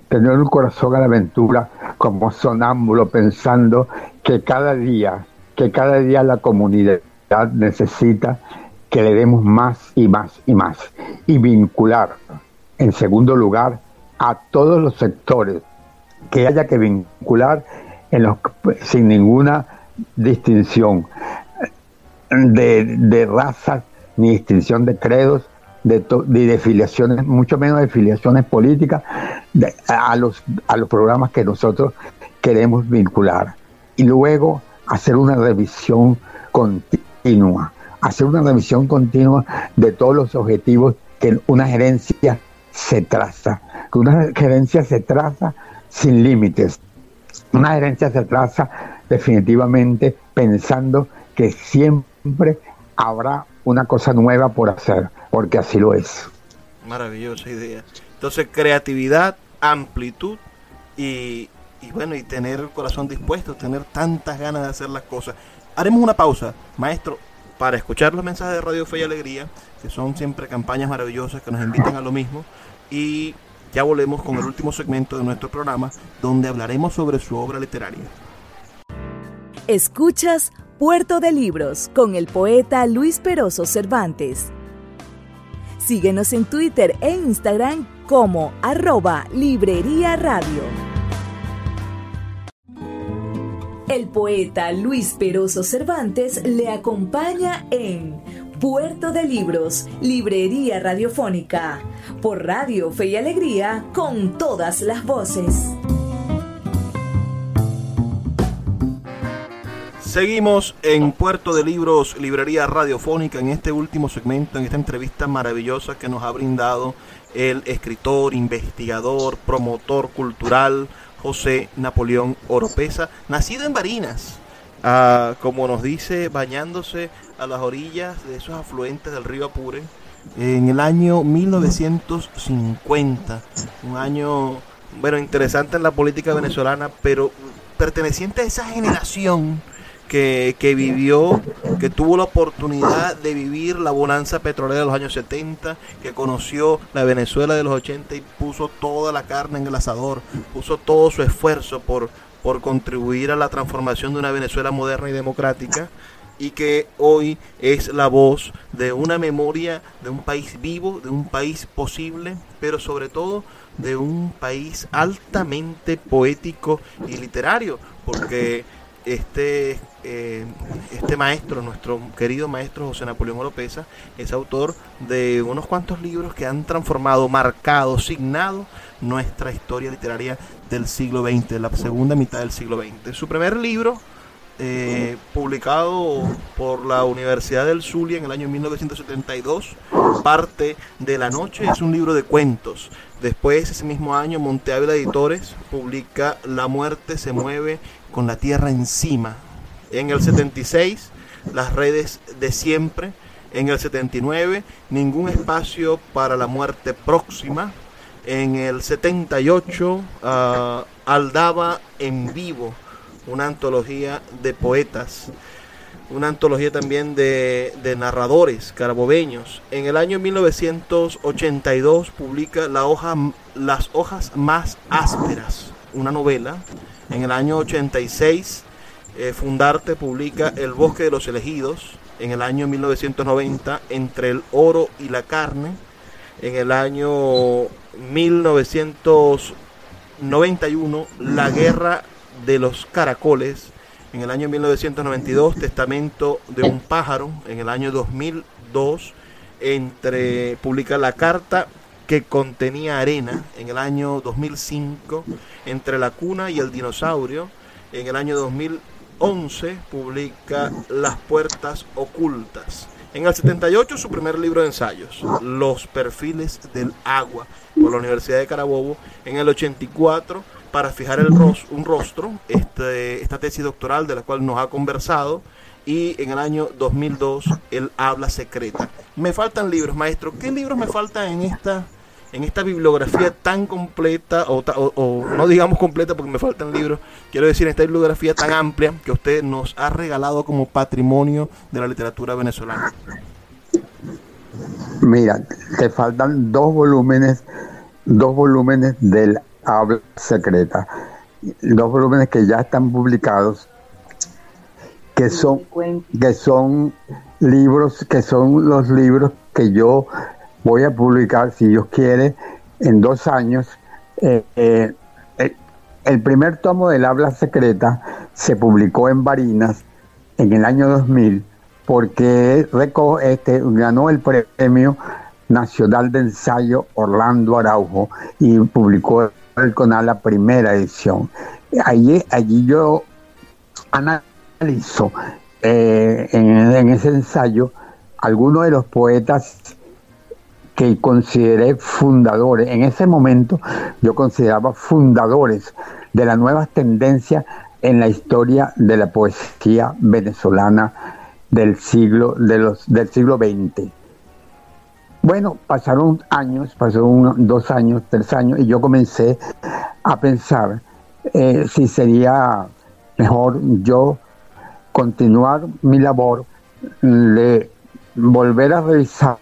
S2: tener un corazón a la aventura como sonámbulo pensando que cada día, que cada día la comunidad necesita que le demos más y más y más y vincular en segundo lugar a todos los sectores que haya que vincular sin ninguna distinción de, de razas ni distinción de credos de ni de filiaciones, mucho menos de filiaciones políticas, a, los, a los programas que nosotros queremos vincular. Y luego hacer una revisión continua, hacer una revisión continua de todos los objetivos que una gerencia se traza, una gerencia se traza sin límites. Una gerencia se traza definitivamente pensando que siempre habrá una cosa nueva por hacer, porque así lo es.
S1: Maravillosa idea. Entonces, creatividad, amplitud y, y bueno, y tener el corazón dispuesto, tener tantas ganas de hacer las cosas. Haremos una pausa, maestro, para escuchar los mensajes de Radio Fe y Alegría, que son siempre campañas maravillosas que nos invitan a lo mismo. Y ya volvemos con el último segmento de nuestro programa, donde hablaremos sobre su obra literaria.
S3: Escuchas Puerto de Libros con el poeta Luis Peroso Cervantes. Síguenos en Twitter e Instagram como arroba Librería Radio. El poeta Luis Peroso Cervantes le acompaña en Puerto de Libros, Librería Radiofónica, por Radio Fe y Alegría, con todas las voces.
S1: Seguimos en Puerto de Libros, Librería Radiofónica, en este último segmento, en esta entrevista maravillosa que nos ha brindado el escritor, investigador, promotor cultural José Napoleón Oropesa, nacido en Barinas, ah, como nos dice, bañándose a las orillas de esos afluentes del río Apure en el año 1950, un año, bueno, interesante en la política venezolana, pero perteneciente a esa generación que, vivió, que tuvo la oportunidad de vivir la bonanza petrolera de los años 70, que conoció la Venezuela de los 80 y puso toda la carne en el asador, puso todo su esfuerzo por, por contribuir a la transformación de una Venezuela moderna y democrática y que hoy es la voz de una memoria de un país vivo, de un país posible, pero sobre todo de un país altamente poético y literario, porque este, eh, este maestro, nuestro querido maestro José Napoleón Oropesa, es autor de unos cuantos libros que han transformado, marcado, signado nuestra historia literaria del siglo XX, la segunda mitad del siglo XX. Su primer libro, eh, publicado por la Universidad del Zulia en el año 1972, Parte de la Noche, es un libro de cuentos. Después, ese mismo año, Monte Editores publica La muerte se mueve con la tierra encima. En el 76, las redes de siempre. En el 79, ningún espacio para la muerte próxima. En el 78, uh, ah, Aldaba en vivo, una antología de poetas una antología también de, de, narradores carabobeños. En el año 1982 publica la hoja, Las hojas más ásperas, una novela en el año 86, eh, Fundarte publica El bosque de los elegidos. En el año 1990, Entre el oro y la carne. En el año 1991, La guerra de los caracoles. En el año 1992, Testamento de un pájaro. En el año 2002, entre, publica La carta que contenía arena en el año 2005, Entre la cuna y el dinosaurio. En el año 2011 publica Las puertas ocultas. En el 78 su primer libro de ensayos, Los perfiles del agua, por la Universidad de Carabobo. En el 84, para fijar el un rostro, este, esta tesis doctoral de la cual nos ha conversado y en el año 2002 el habla secreta. Me faltan libros, maestro. ¿Qué libros me faltan en esta en esta bibliografía tan completa, o, no digamos completa porque me faltan libros, quiero decir, en esta bibliografía tan amplia que usted nos ha regalado como patrimonio de la literatura venezolana?
S2: Mira, te faltan dos volúmenes, dos volúmenes del Habla Secreta. Dos volúmenes que ya están publicados, que son, que son libros, que son los libros que yo voy a publicar, si Dios quiere, en dos años. Eh, eh, el primer tomo del Habla Secreta se publicó en Barinas en el año 2000 porque este, ganó el premio nacional de ensayo Orlando Araujo y publicó el CONAL la primera edición. Allí, allí yo analizo eh, en, ese ensayo algunos de los poetas que consideré fundadores. En ese momento yo consideraba fundadores de las nuevas tendencias en la historia de la poesía venezolana del siglo, del siglo XX. Bueno, pasaron años, pasaron dos años, tres años, y yo comencé a pensar eh, si sería mejor yo continuar mi labor de volver a revisar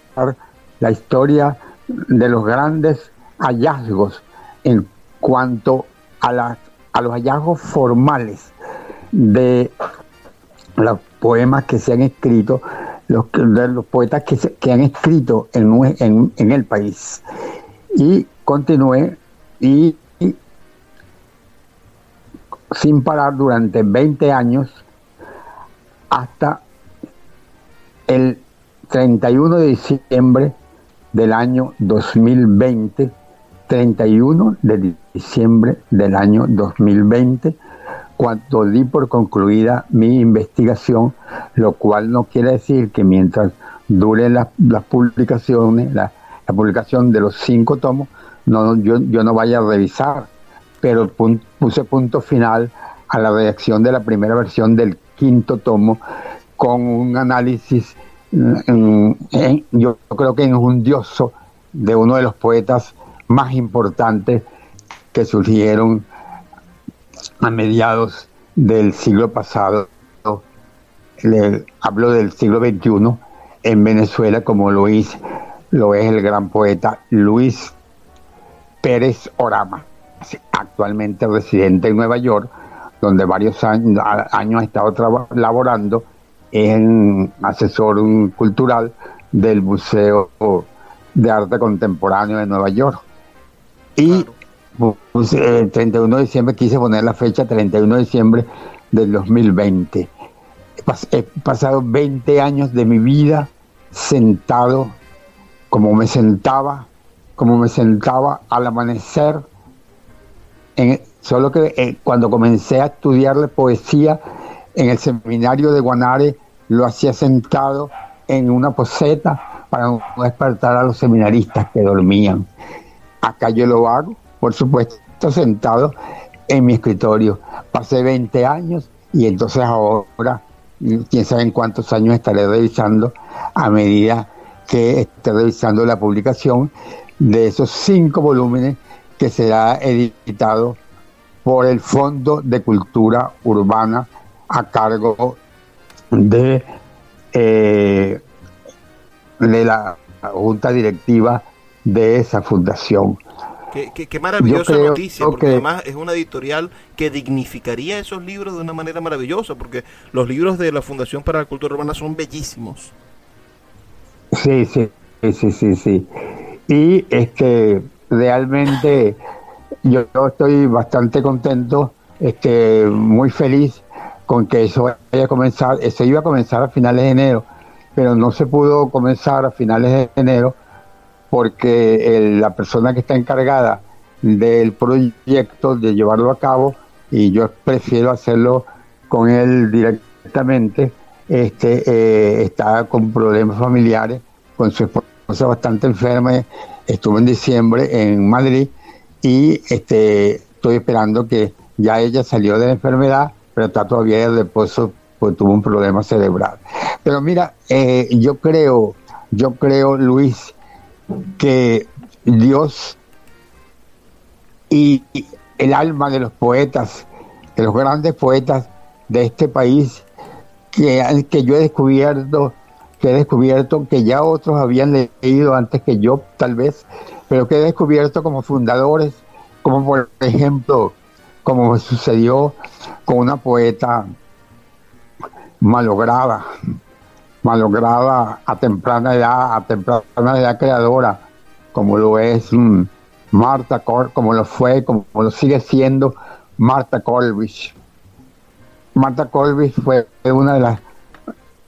S2: la historia de los grandes hallazgos en cuanto a, las, a los hallazgos formales de los poemas que se han escrito, los, de los poetas que, que han escrito en, en, en, el país. Y continué y, y sin parar durante 20 años hasta el 31 de diciembre del año 2020, 31 de diciembre del año 2020, cuando di por concluida mi investigación, lo cual no quiere decir que mientras dure las publicaciones, la, publicación de los cinco tomos, no, yo, yo no vaya a revisar, pero puse punto final a la redacción de la primera versión del quinto tomo con un análisis, yo creo que injundioso, de uno de los poetas más importantes que surgieron a mediados del siglo pasado. Le hablo del siglo XXI en Venezuela, como Luis lo es el gran poeta Luis Pérez Orama, actualmente residente en Nueva York, donde varios años, años ha estado laborando en asesor cultural del Museo de Arte Contemporáneo de Nueva York. Y pues, el 31 de diciembre quise poner la fecha 31 de diciembre del 2020. He pasado 20 años de mi vida sentado como me sentaba, como me sentaba al amanecer en, Solo que eh, cuando comencé a estudiar la poesía en el seminario de Guanare, lo hacía sentado en una poseta para no despertar a los seminaristas que dormían. Acá yo lo hago, por supuesto, sentado en mi escritorio. Pasé 20 años y entonces ahora, quién sabe en cuántos años estaré revisando a medida que esté revisando la publicación de esos cinco volúmenes que será editado por el Fondo de Cultura Urbana a cargo de, eh, de la Junta Directiva de esa fundación.
S1: Qué, maravillosa noticia, porque además es una editorial que dignificaría esos libros de una manera maravillosa, porque los libros de la Fundación para la Cultura Urbana son bellísimos.
S2: Sí, sí, sí, sí, sí. Y es que realmente yo, estoy bastante contento, este, muy feliz con que eso vaya a comenzar. Eso iba a comenzar a finales de enero, pero no se pudo comenzar a finales de enero porque la persona que está encargada del proyecto, de llevarlo a cabo, y yo prefiero hacerlo con él directamente, este, eh, está con problemas familiares, con su esposa bastante enferma, estuvo en diciembre en Madrid y este, estoy esperando que ya ella salió de la enfermedad, pero está todavía en reposo, pues tuvo un problema cerebral. Pero mira, eh, yo creo, yo creo, Luis, que Dios y el alma de los poetas, de los grandes poetas de este país, que, que yo he descubierto, que he descubierto que ya otros habían leído antes que yo, tal vez, pero que he descubierto como fundadores, como por ejemplo, como sucedió con una poeta malograda, malograda a temprana edad, a temprana edad creadora, como lo es mm, Marta Cor, como lo fue, como, lo sigue siendo Marta Colvich. Marta Colvich fue una de las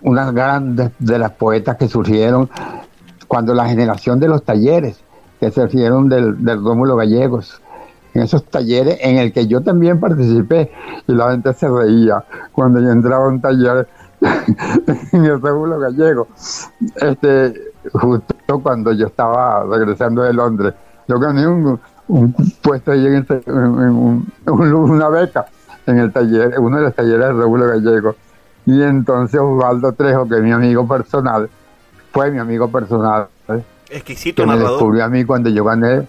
S2: unas grandes de las poetas que surgieron cuando la generación de los talleres que surgieron del, del Rómulo Gallegos, en esos talleres en el que yo también participé y la gente se reía cuando yo entraba a un taller en el Rómulo Gallego, este, justo cuando yo estaba regresando de Londres. Yo gané un, puesto ahí en, una beca en el taller, uno de los talleres del Rómulo Gallego. Y entonces Osvaldo Trejo, que es mi amigo personal, fue mi amigo personal.
S1: Exquisito
S2: que me descubrió a mí cuando yo gané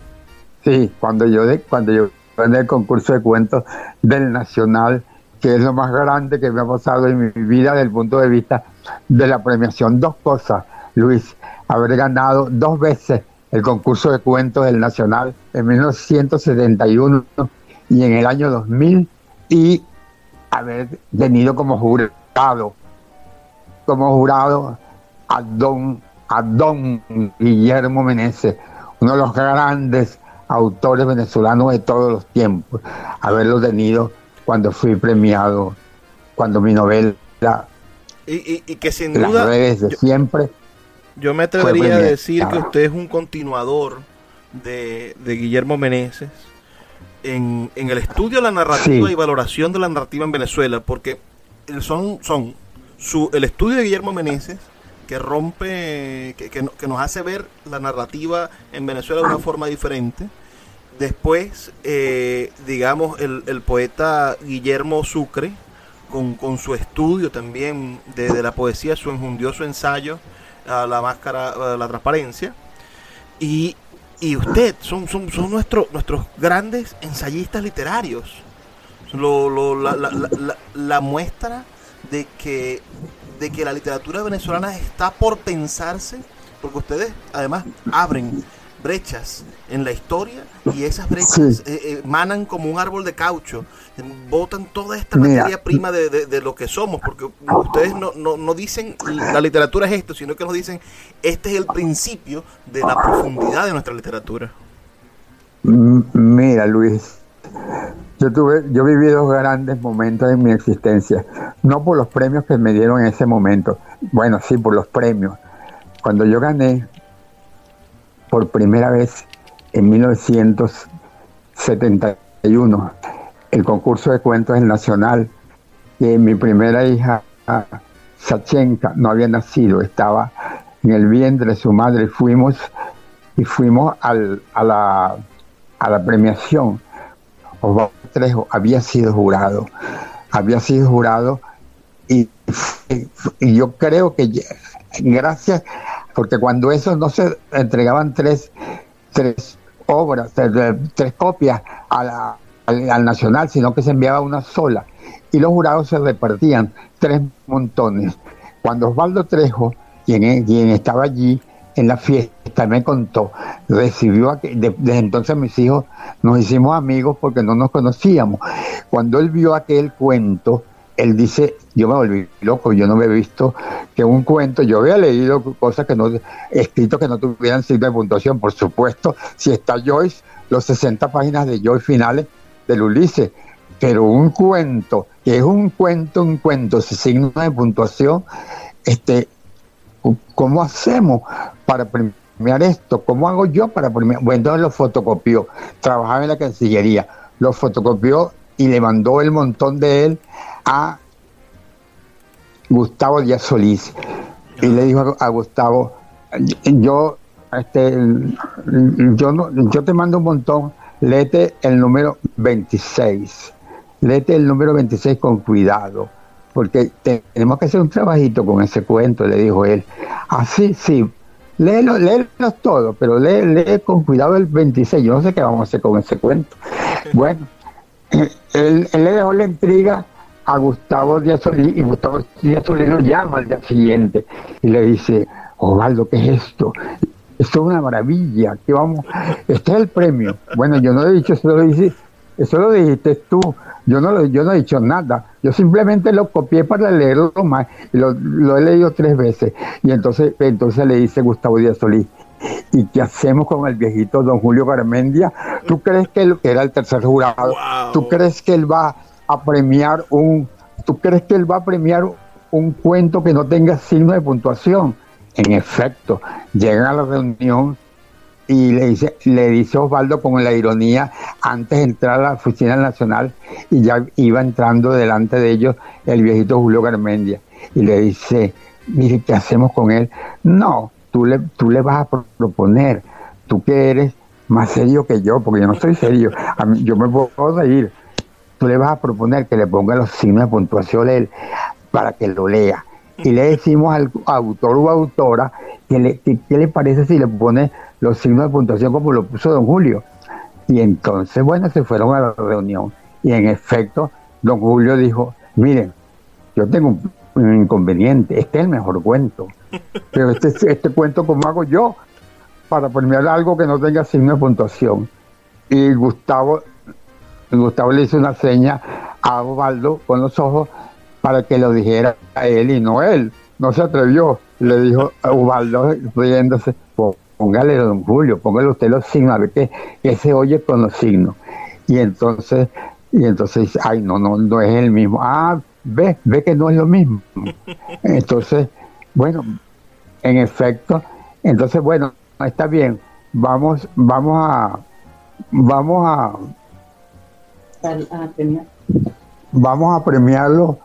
S2: Sí, cuando yo, cuando yo gané el concurso de cuentos del Nacional, que es lo más grande que me ha pasado en mi vida desde el punto de vista de la premiación. Dos cosas, Luis, haber ganado dos veces el concurso de cuentos del Nacional en 1971 y en el año 2000 y haber tenido como jurado, como jurado a don, a don Guillermo Meneses, uno de los grandes autores venezolanos de todos los tiempos, haberlo tenido cuando fui premiado, cuando mi novela...
S1: Y, y, que sin duda...
S2: de siempre.
S1: Yo me atrevería a decir que usted es un continuador de, Guillermo Meneses en, el estudio de la narrativa y valoración de la narrativa en Venezuela, porque son, son su, el estudio de Guillermo Meneses que rompe, que, que, nos hace ver la narrativa en Venezuela de una forma diferente, Después, eh, digamos, el, el, poeta Guillermo Sucre, con, con su estudio también de, la poesía, su enjundioso ensayo, a la máscara, la transparencia. Y, y usted, son, son, son nuestros nuestros grandes ensayistas literarios. Lo, lo, la, la, la, la, muestra de que, de que la literatura venezolana está por pensarse, porque ustedes además abren brechas en la historia y esas brechas eh, eh, manan como un árbol de caucho, botan toda esta materia prima de, lo que somos, porque ustedes no, no, no, dicen la literatura es esto, sino que nos dicen este es el principio de la profundidad de nuestra literatura.
S2: Mira, Luis, yo tuve, yo viví dos grandes momentos en mi existencia, no por los premios que me dieron en ese momento, bueno, sí, por los premios. Cuando yo gané por primera vez en 1971 el concurso de cuentos del Nacional, que mi primera hija, Sachenka, no había nacido, estaba en el vientre de su madre. Fuimos y fuimos a, la, a la premiación. Osvaldo Trejo había sido jurado, había sido jurado y, y yo creo que gracias porque cuando eso no se entregaban tres, tres obras, tres, copias al, Nacional, sino que se enviaba una sola, y los jurados se repartían tres montones. Cuando Osvaldo Trejo, quien, quien estaba allí en la fiesta, me contó, recibió, desde entonces mis hijos nos hicimos amigos porque no nos conocíamos. Cuando él vio aquel cuento, él dice, yo me volví loco, yo no me he visto que un cuento, yo había leído cosas que no, escritos que no tuvieran signo de puntuación, por supuesto, si está Joyce, los 60 páginas de Joyce finales del Ulises, pero un cuento, que es un cuento, un cuento sin signo de puntuación, este, ¿cómo hacemos para premiar esto? ¿Cómo hago yo para premiar? Bueno, entonces lo fotocopió, trabajaba en la Cancillería, lo fotocopió y le mandó el montón de él a Gustavo Díaz Solís y le dijo a, Gustavo, yo, este, yo, no, yo te mando un montón, léete el número 26, léete el número 26 con cuidado, porque tenemos que hacer un trabajito con ese cuento, le dijo él. Así, sí, léelo, léelo todo, pero lee, lee con cuidado el 26, yo no sé qué vamos a hacer con ese cuento. Bueno, él, le dejó la intriga a Gustavo Díaz Solís y Gustavo Díaz Solís lo llama al día siguiente y le dice, Osvaldo, ¿qué es esto? esto es una maravilla, que vamos, este es el premio. Bueno, yo no he dicho, eso lo, dice, eso lo dijiste tú, yo no, yo no he dicho nada, yo simplemente lo copié para leerlo más, y lo, lo he leído tres veces. Y entonces, entonces le dice Gustavo Díaz Solís, ¿Y qué hacemos con el viejito don Julio Garmendia? ¿Tú crees que él era el tercer jurado? ¿Tú crees que él va a premiar un, tú crees que él va a premiar un cuento que no tenga signo de puntuación? En efecto, llegan a la reunión y le dice, le dice Osvaldo con la ironía antes de entrar a la oficina nacional y ya iba entrando delante de ellos el viejito Julio Garmendia y le dice, mire, ¿qué hacemos con él? No, tú le, tú le vas a proponer, tú que eres más serio que yo, porque yo no soy serio, yo me puedo reír, tú le vas a proponer que le ponga los signos de puntuación él para que lo lea. Y le decimos al autor o autora que le, ¿qué le parece si le pone los signos de puntuación como lo puso don Julio. Y entonces, bueno, se fueron a la reunión. Y en efecto, don Julio dijo, miren, yo tengo un inconveniente, este es el mejor cuento. Pero este, este cuento, como hago yo? Para premiar algo que no tenga signo de puntuación. Y Gustavo, Gustavo le hizo una seña a Osvaldo con los ojos para que lo dijera a él y no él. No se atrevió. Le dijo a Osvaldo riéndose, póngale don Julio, póngale usted los signos, a ver qué, se oye con los signos. Y entonces, y entonces, ay, no, no, no es el mismo. Ah, ve, ve que no es lo mismo. Entonces, bueno, en efecto, entonces bueno, está bien, vamos, vamos a, vamos a, vamos a premiarlo,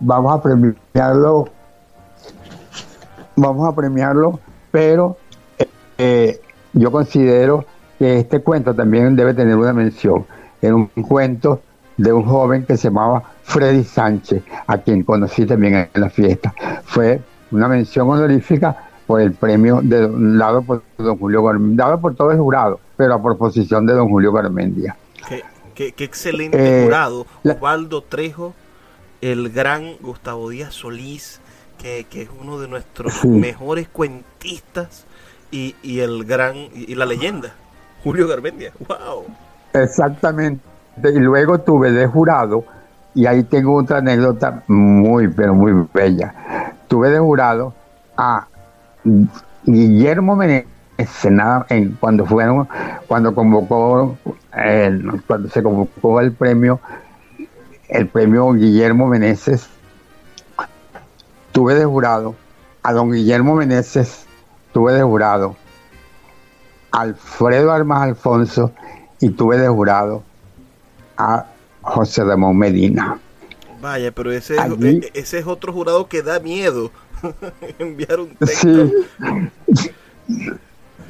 S2: vamos a premiarlo, vamos a premiarlo, pero eh, yo considero que este cuento también debe tener una mención. en un cuento de un joven que se llamaba Freddy Sánchez, a quien conocí también en la fiesta. Fue una mención honorífica por el premio de, dado por don Julio dado por todo el jurado, pero a proposición de don Julio Garmendia.
S1: Qué, excelente eh, jurado, Osvaldo Trejo, el gran Gustavo Díaz Solís, que, es uno de nuestros mejores cuentistas, y, y el gran, y, la leyenda, Julio Garmendia, wow.
S2: Exactamente, y luego tuve de jurado, y ahí tengo otra anécdota muy, pero muy bella. Tuve de jurado a Guillermo Meneses en, cuando fueron cuando convocó cuando se convocó el premio el premio Guillermo Meneses tuve de jurado a don Guillermo Meneses tuve de jurado Alfredo Armas Alfonso y tuve de jurado a José Ramón Medina
S1: Vaya, pero ese, es, e, ese es otro jurado que da miedo enviar un texto.
S2: Sí.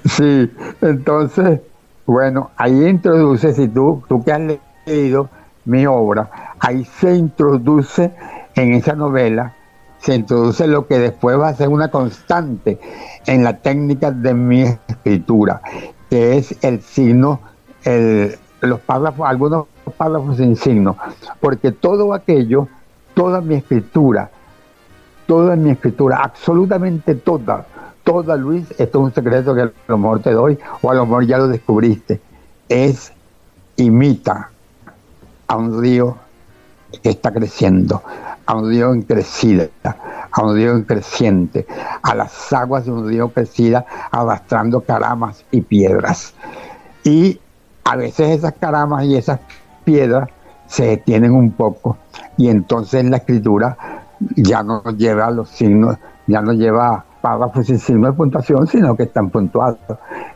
S2: sí, entonces, bueno, ahí introduce, si tú, tú que has leído mi obra, ahí se introduce en esa novela, se introduce lo que después va a ser una constante en la técnica de mi escritura, que es el signo, el, los párrafos, algunos párrafos sin signo, porque todo aquello, toda mi escritura, toda mi escritura, absolutamente toda, toda Luis, esto es un secreto que a lo te doy, o a lo mejor ya lo descubriste, es imita a un río que está creciendo, a un río en crecida, a un río en creciente, a las aguas de un río crecida arrastrando caramas y piedras. Y a veces esas caramas y esas piedras se detienen un poco y entonces la escritura ya no lleva los signos, ya no lleva párrafos sin signo de puntuación, sino que están puntuados.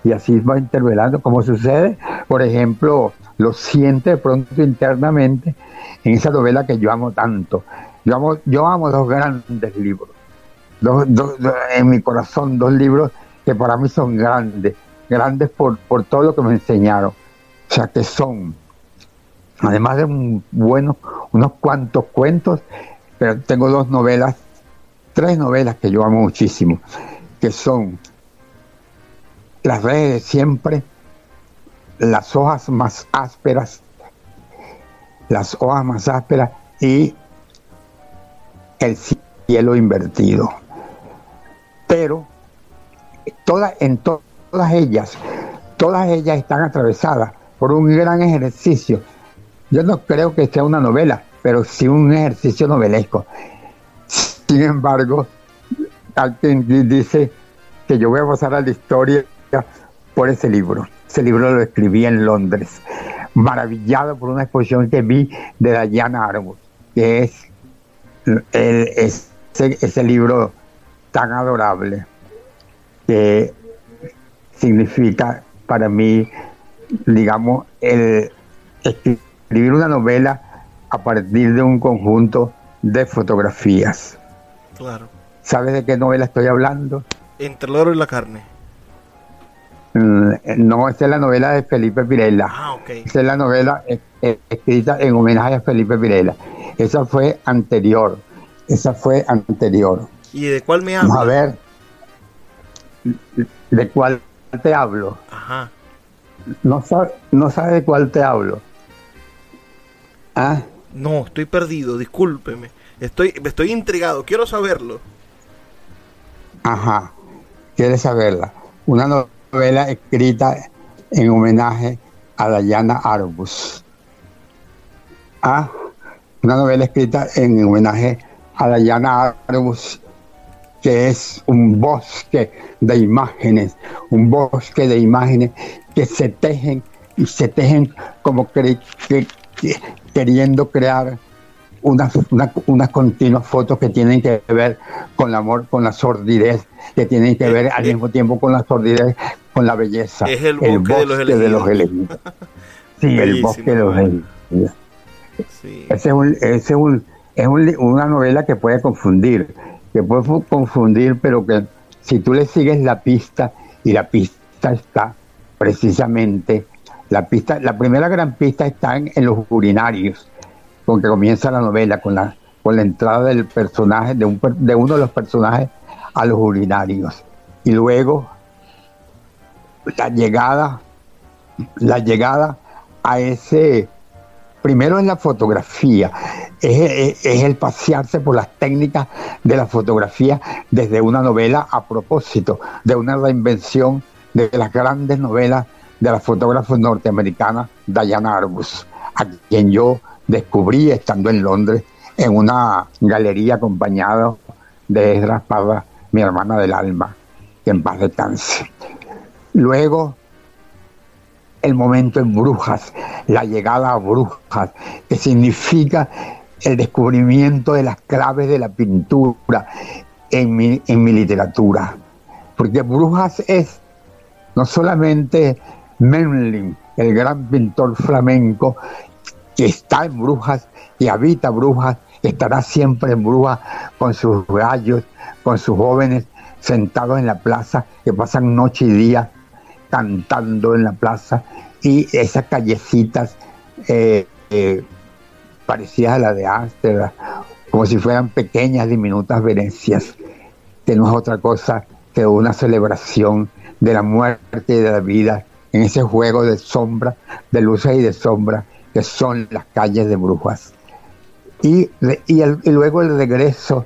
S2: Y así va intervelando, como sucede, por ejemplo, lo siente de pronto internamente en esa novela que yo amo tanto. Yo amo, yo amo dos grandes libros, dos, en mi corazón dos libros que para mí son grandes, grandes por, por todo lo que me enseñaron. O sea, que son además de un, bueno, unos cuantos cuentos, pero tengo dos novelas, tres novelas que yo amo muchísimo, que son Las redes de siempre, Las hojas más ásperas, Las hojas más ásperas y El cielo invertido. Pero toda, en todas todas ellas, todas ellas están atravesadas por un gran ejercicio. Yo no creo que sea una novela, pero sí un ejercicio novelesco. Sin embargo, alguien dice que yo voy a pasar a la historia por ese libro. Ese libro lo escribí en Londres, maravillado por una exposición que vi de Diana Arbus, que es ese, ese libro tan adorable que significa para mí, digamos, el escribir una novela a partir de un conjunto de fotografías.
S1: Claro.
S2: ¿Sabes de qué novela estoy hablando?
S1: Entre el oro y la carne.
S2: Mm, no, esa es la novela de Felipe Pirela.
S1: Ah, ok.
S2: Esa es la novela eh, eh, escrita en homenaje a Felipe Pirela. Esa fue anterior. Esa fue anterior.
S1: ¿Y de cuál me
S2: Vamos a ver. ¿De cuál te hablo?
S1: Ajá.
S2: No sabe, no sabe de cuál te hablo. Ah,
S1: No, estoy perdido, discúlpeme. Estoy, estoy intrigado, quiero saberlo.
S2: ajá. ¿Quieres saberla? Una novela escrita en homenaje a Diana Arbus. Ah, una novela escrita en homenaje a Diana Arbus, que es un bosque de imágenes, un bosque de imágenes que se tejen y se tejen como cre- que- queriendo crear unas una, unas continuas fotos que tienen que ver con el amor, con la sordidez, que tienen que
S1: Eh,
S2: ver al
S1: eh.
S2: mismo tiempo con la sordidez, con la belleza.
S1: Es el bosque de los elegidos.
S2: elegidos. Sí, el
S1: Bellísimo.
S2: bosque de los elegidos.
S1: Sí.
S2: Ese es, un, ese es, un- es un una novela que puede confundir, que puede fu- confundir, pero que si tú le sigues la pista, y la pista está precisamente, la pista, la primera gran pista está en, en los urinarios, con que comienza la novela, con la, con la entrada del personaje, de, un, de uno de los personajes a los urinarios. Y luego la llegada, la llegada a ese primero es la fotografía, es- es el pasearse por las técnicas de la fotografía desde una novela a propósito de una reinvención de las grandes novelas de la fotógrafa norteamericana Diana Arbus, a quien yo descubrí estando en Londres en una galería acompañado de Esdras Parra, mi hermana del alma, en paz descanse. Luego el momento en Brujas, la llegada a Brujas, que significa el descubrimiento de las claves de la pintura en mi, en mi literatura. Porque Brujas es no solamente Memling, el gran pintor flamenco, que está en Brujas, que habita Brujas, estará siempre en Brujas con sus gallos, con sus jóvenes sentados en la plaza, que pasan noche y día cantando en la plaza y esas callecitas eh, eh, parecidas a la de Ámsterdam, como si fueran pequeñas, diminutas Venecias, que no es otra cosa que una celebración de la muerte y de la vida en ese juego de sombra, de luces y de sombra que son las calles de Brujas. Y, y, luego el regreso,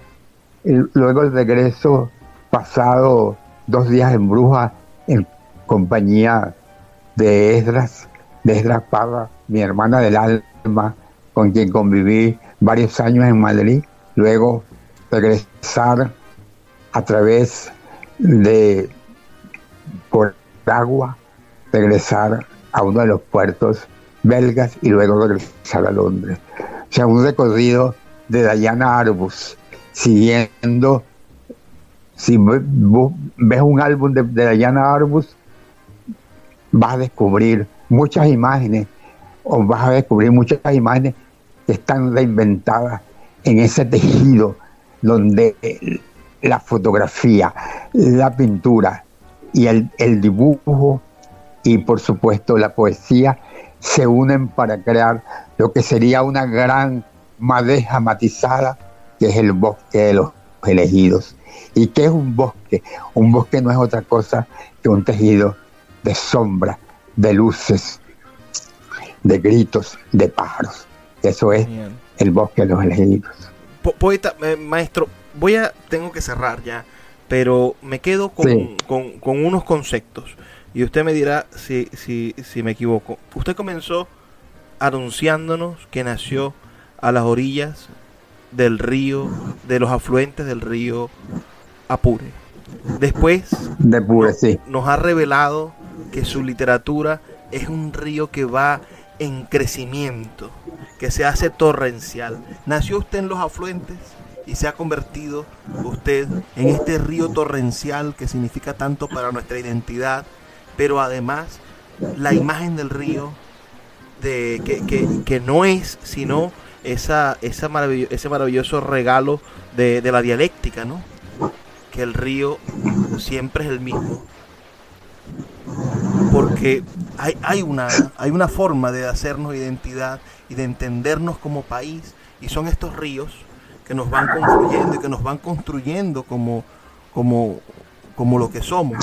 S2: luego el regreso pasado dos días en Brujas en compañía de Esdras, de Esdras Parra, mi hermana del alma, con quien conviví varios años en Madrid, luego regresar a través de por agua, regresar a uno de los puertos belgas y luego regresar a Londres. O sea, un recorrido de Diana Arbus, siguiendo, si ves un álbum de, Diana Arbus, vas a descubrir muchas imágenes, o vas a descubrir muchas imágenes que están reinventadas en ese tejido donde eh, la fotografía, la pintura y el dibujo y por supuesto la poesía se unen para crear lo que sería una gran madeja matizada que es el bosque de los elegidos. ¿Y qué es un bosque? Un bosque no es otra cosa que un tejido de sombra, de luces, de gritos, de pájaros. Eso es
S1: Bien.
S2: el bosque de los elegidos.
S1: Po- poeta, eh, maestro, voy a, tengo que cerrar ya, pero me quedo con,
S2: Sí.
S1: con- con unos conceptos. Y usted me dirá si, si, si me equivoco. Usted comenzó anunciándonos que nació a las orillas del río, de los afluentes del río Apure. Después
S2: de Apure, sí.
S1: nos ha revelado que su literatura es un río que va en crecimiento, que se hace torrencial. Nació usted en los afluentes y se ha convertido usted en este río torrencial que significa tanto para nuestra identidad, pero además la imagen del río de, que, que, no es sino esa, esa ese maravilloso regalo de, de la dialéctica, ¿no? Que el río siempre es el mismo. Porque hay, hay, una, hay una forma de hacernos identidad y de entendernos como país, y son estos ríos que nos van confluyendo y que nos van construyendo como, como, como lo que somos.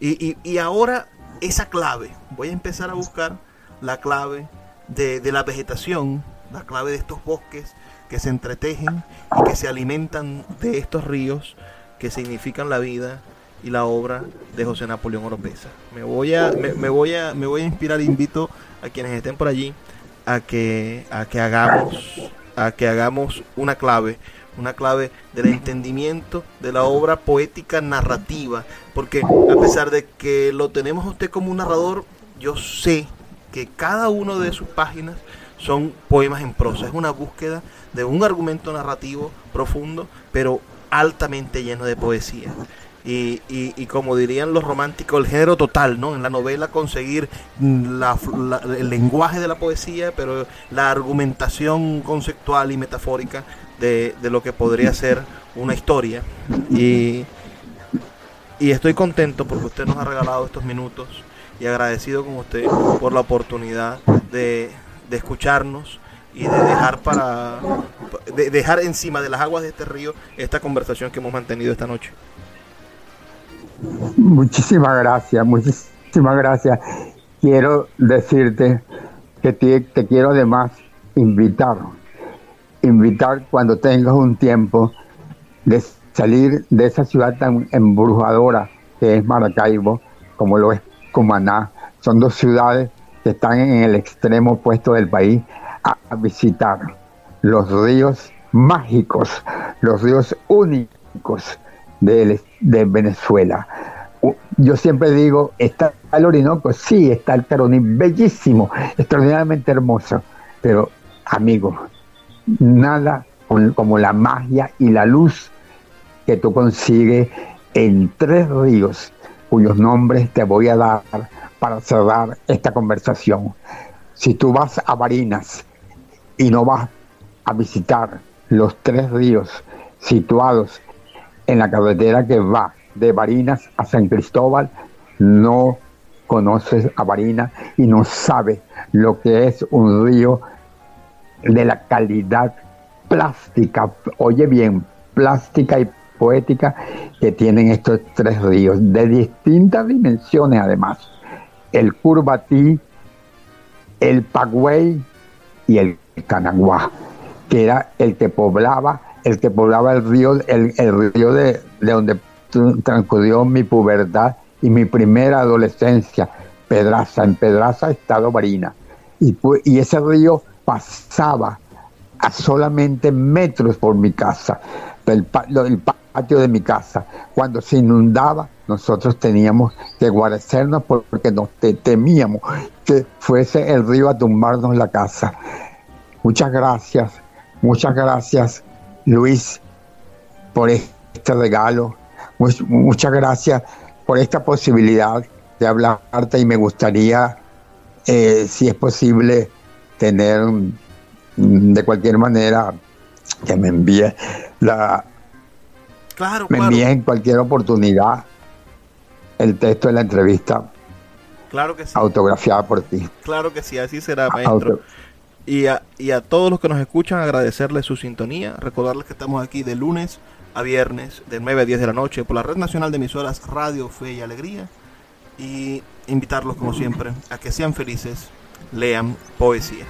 S1: Y, y ahora esa clave, voy a empezar a buscar la clave de, de, la vegetación, la clave de estos bosques que se entretejen y que se alimentan de estos ríos que significan la vida y la obra de José Napoleón Oropesa. Me voy a, me, voy a, me voy a inspirar, invito a quienes estén por allí a que, a que hagamos, a que hagamos una clave, una clave del entendimiento de la obra poética narrativa, porque a pesar de que lo tenemos usted como un narrador, yo sé que cada uno de sus páginas son poemas en prosa, es una búsqueda de un argumento narrativo profundo, pero altamente lleno de poesía. Y, y, como dirían los románticos, el género total, ¿no? En la novela conseguir la, el lenguaje de la poesía, pero la argumentación conceptual y metafórica de, de lo que podría ser una historia. Y, y estoy contento porque usted nos ha regalado estos minutos y agradecido con usted por la oportunidad de, de escucharnos y de dejar para de dejar encima de las aguas de este río esta conversación que hemos mantenido esta noche.
S2: Muchísimas gracias, muchísimas gracias. Quiero decirte que te, quiero además invitar, invitar cuando tengas un tiempo de salir de esa ciudad tan embrujadora que es Maracaibo, como lo es Cumaná. Son dos ciudades que están en el extremo opuesto del país a, visitar los ríos mágicos, los ríos únicos de, de Venezuela. Yo siempre digo, ¿está el Orinoco? Sí, está el Caroní, bellísimo, extraordinariamente hermoso, pero amigo, nada como la magia y la luz que tú consigues en tres ríos cuyos nombres te voy a dar para cerrar esta conversación. Si tú vas a Barinas y no vas a visitar los tres ríos situados en la carretera que va de Barinas a San Cristóbal, no conoces a Barinas y no sabes lo que es un río de la calidad plástica, oye bien, plástica y poética que tienen estos tres ríos, de distintas dimensiones además. El Curvatí, el Pagüey y el Canaguá, que era el que poblaba el que poblaba el río, el, río de, donde transcurrió mi pubertad y mi primera adolescencia, Pedraza, en Pedraza, Estado Barina. Y, y ese río pasaba a solamente metros por mi casa, el, el patio de mi casa. Cuando se inundaba, nosotros teníamos que guarecernos porque nos temíamos que fuese el río a tumbarnos la casa. Muchas gracias, muchas gracias Luis, por este regalo. muchas gracias por esta posibilidad de hablarte y me gustaría, eh, si es posible, tener de cualquier manera que me envíe la...
S1: Claro,
S2: me envíe en cualquier oportunidad el texto de la entrevista.
S1: Claro que sí.
S2: Autografiada por ti.
S1: Claro que sí, así será, maestro. Y a, y a todos los que nos escuchan, agradecerles su sintonía. Recordarles que estamos aquí de lunes a viernes, de 9 a 10 de la noche, por la Red Nacional de Emisoras Radio, Fe y Alegría. Y invitarlos, como siempre, a que sean felices, lean poesía.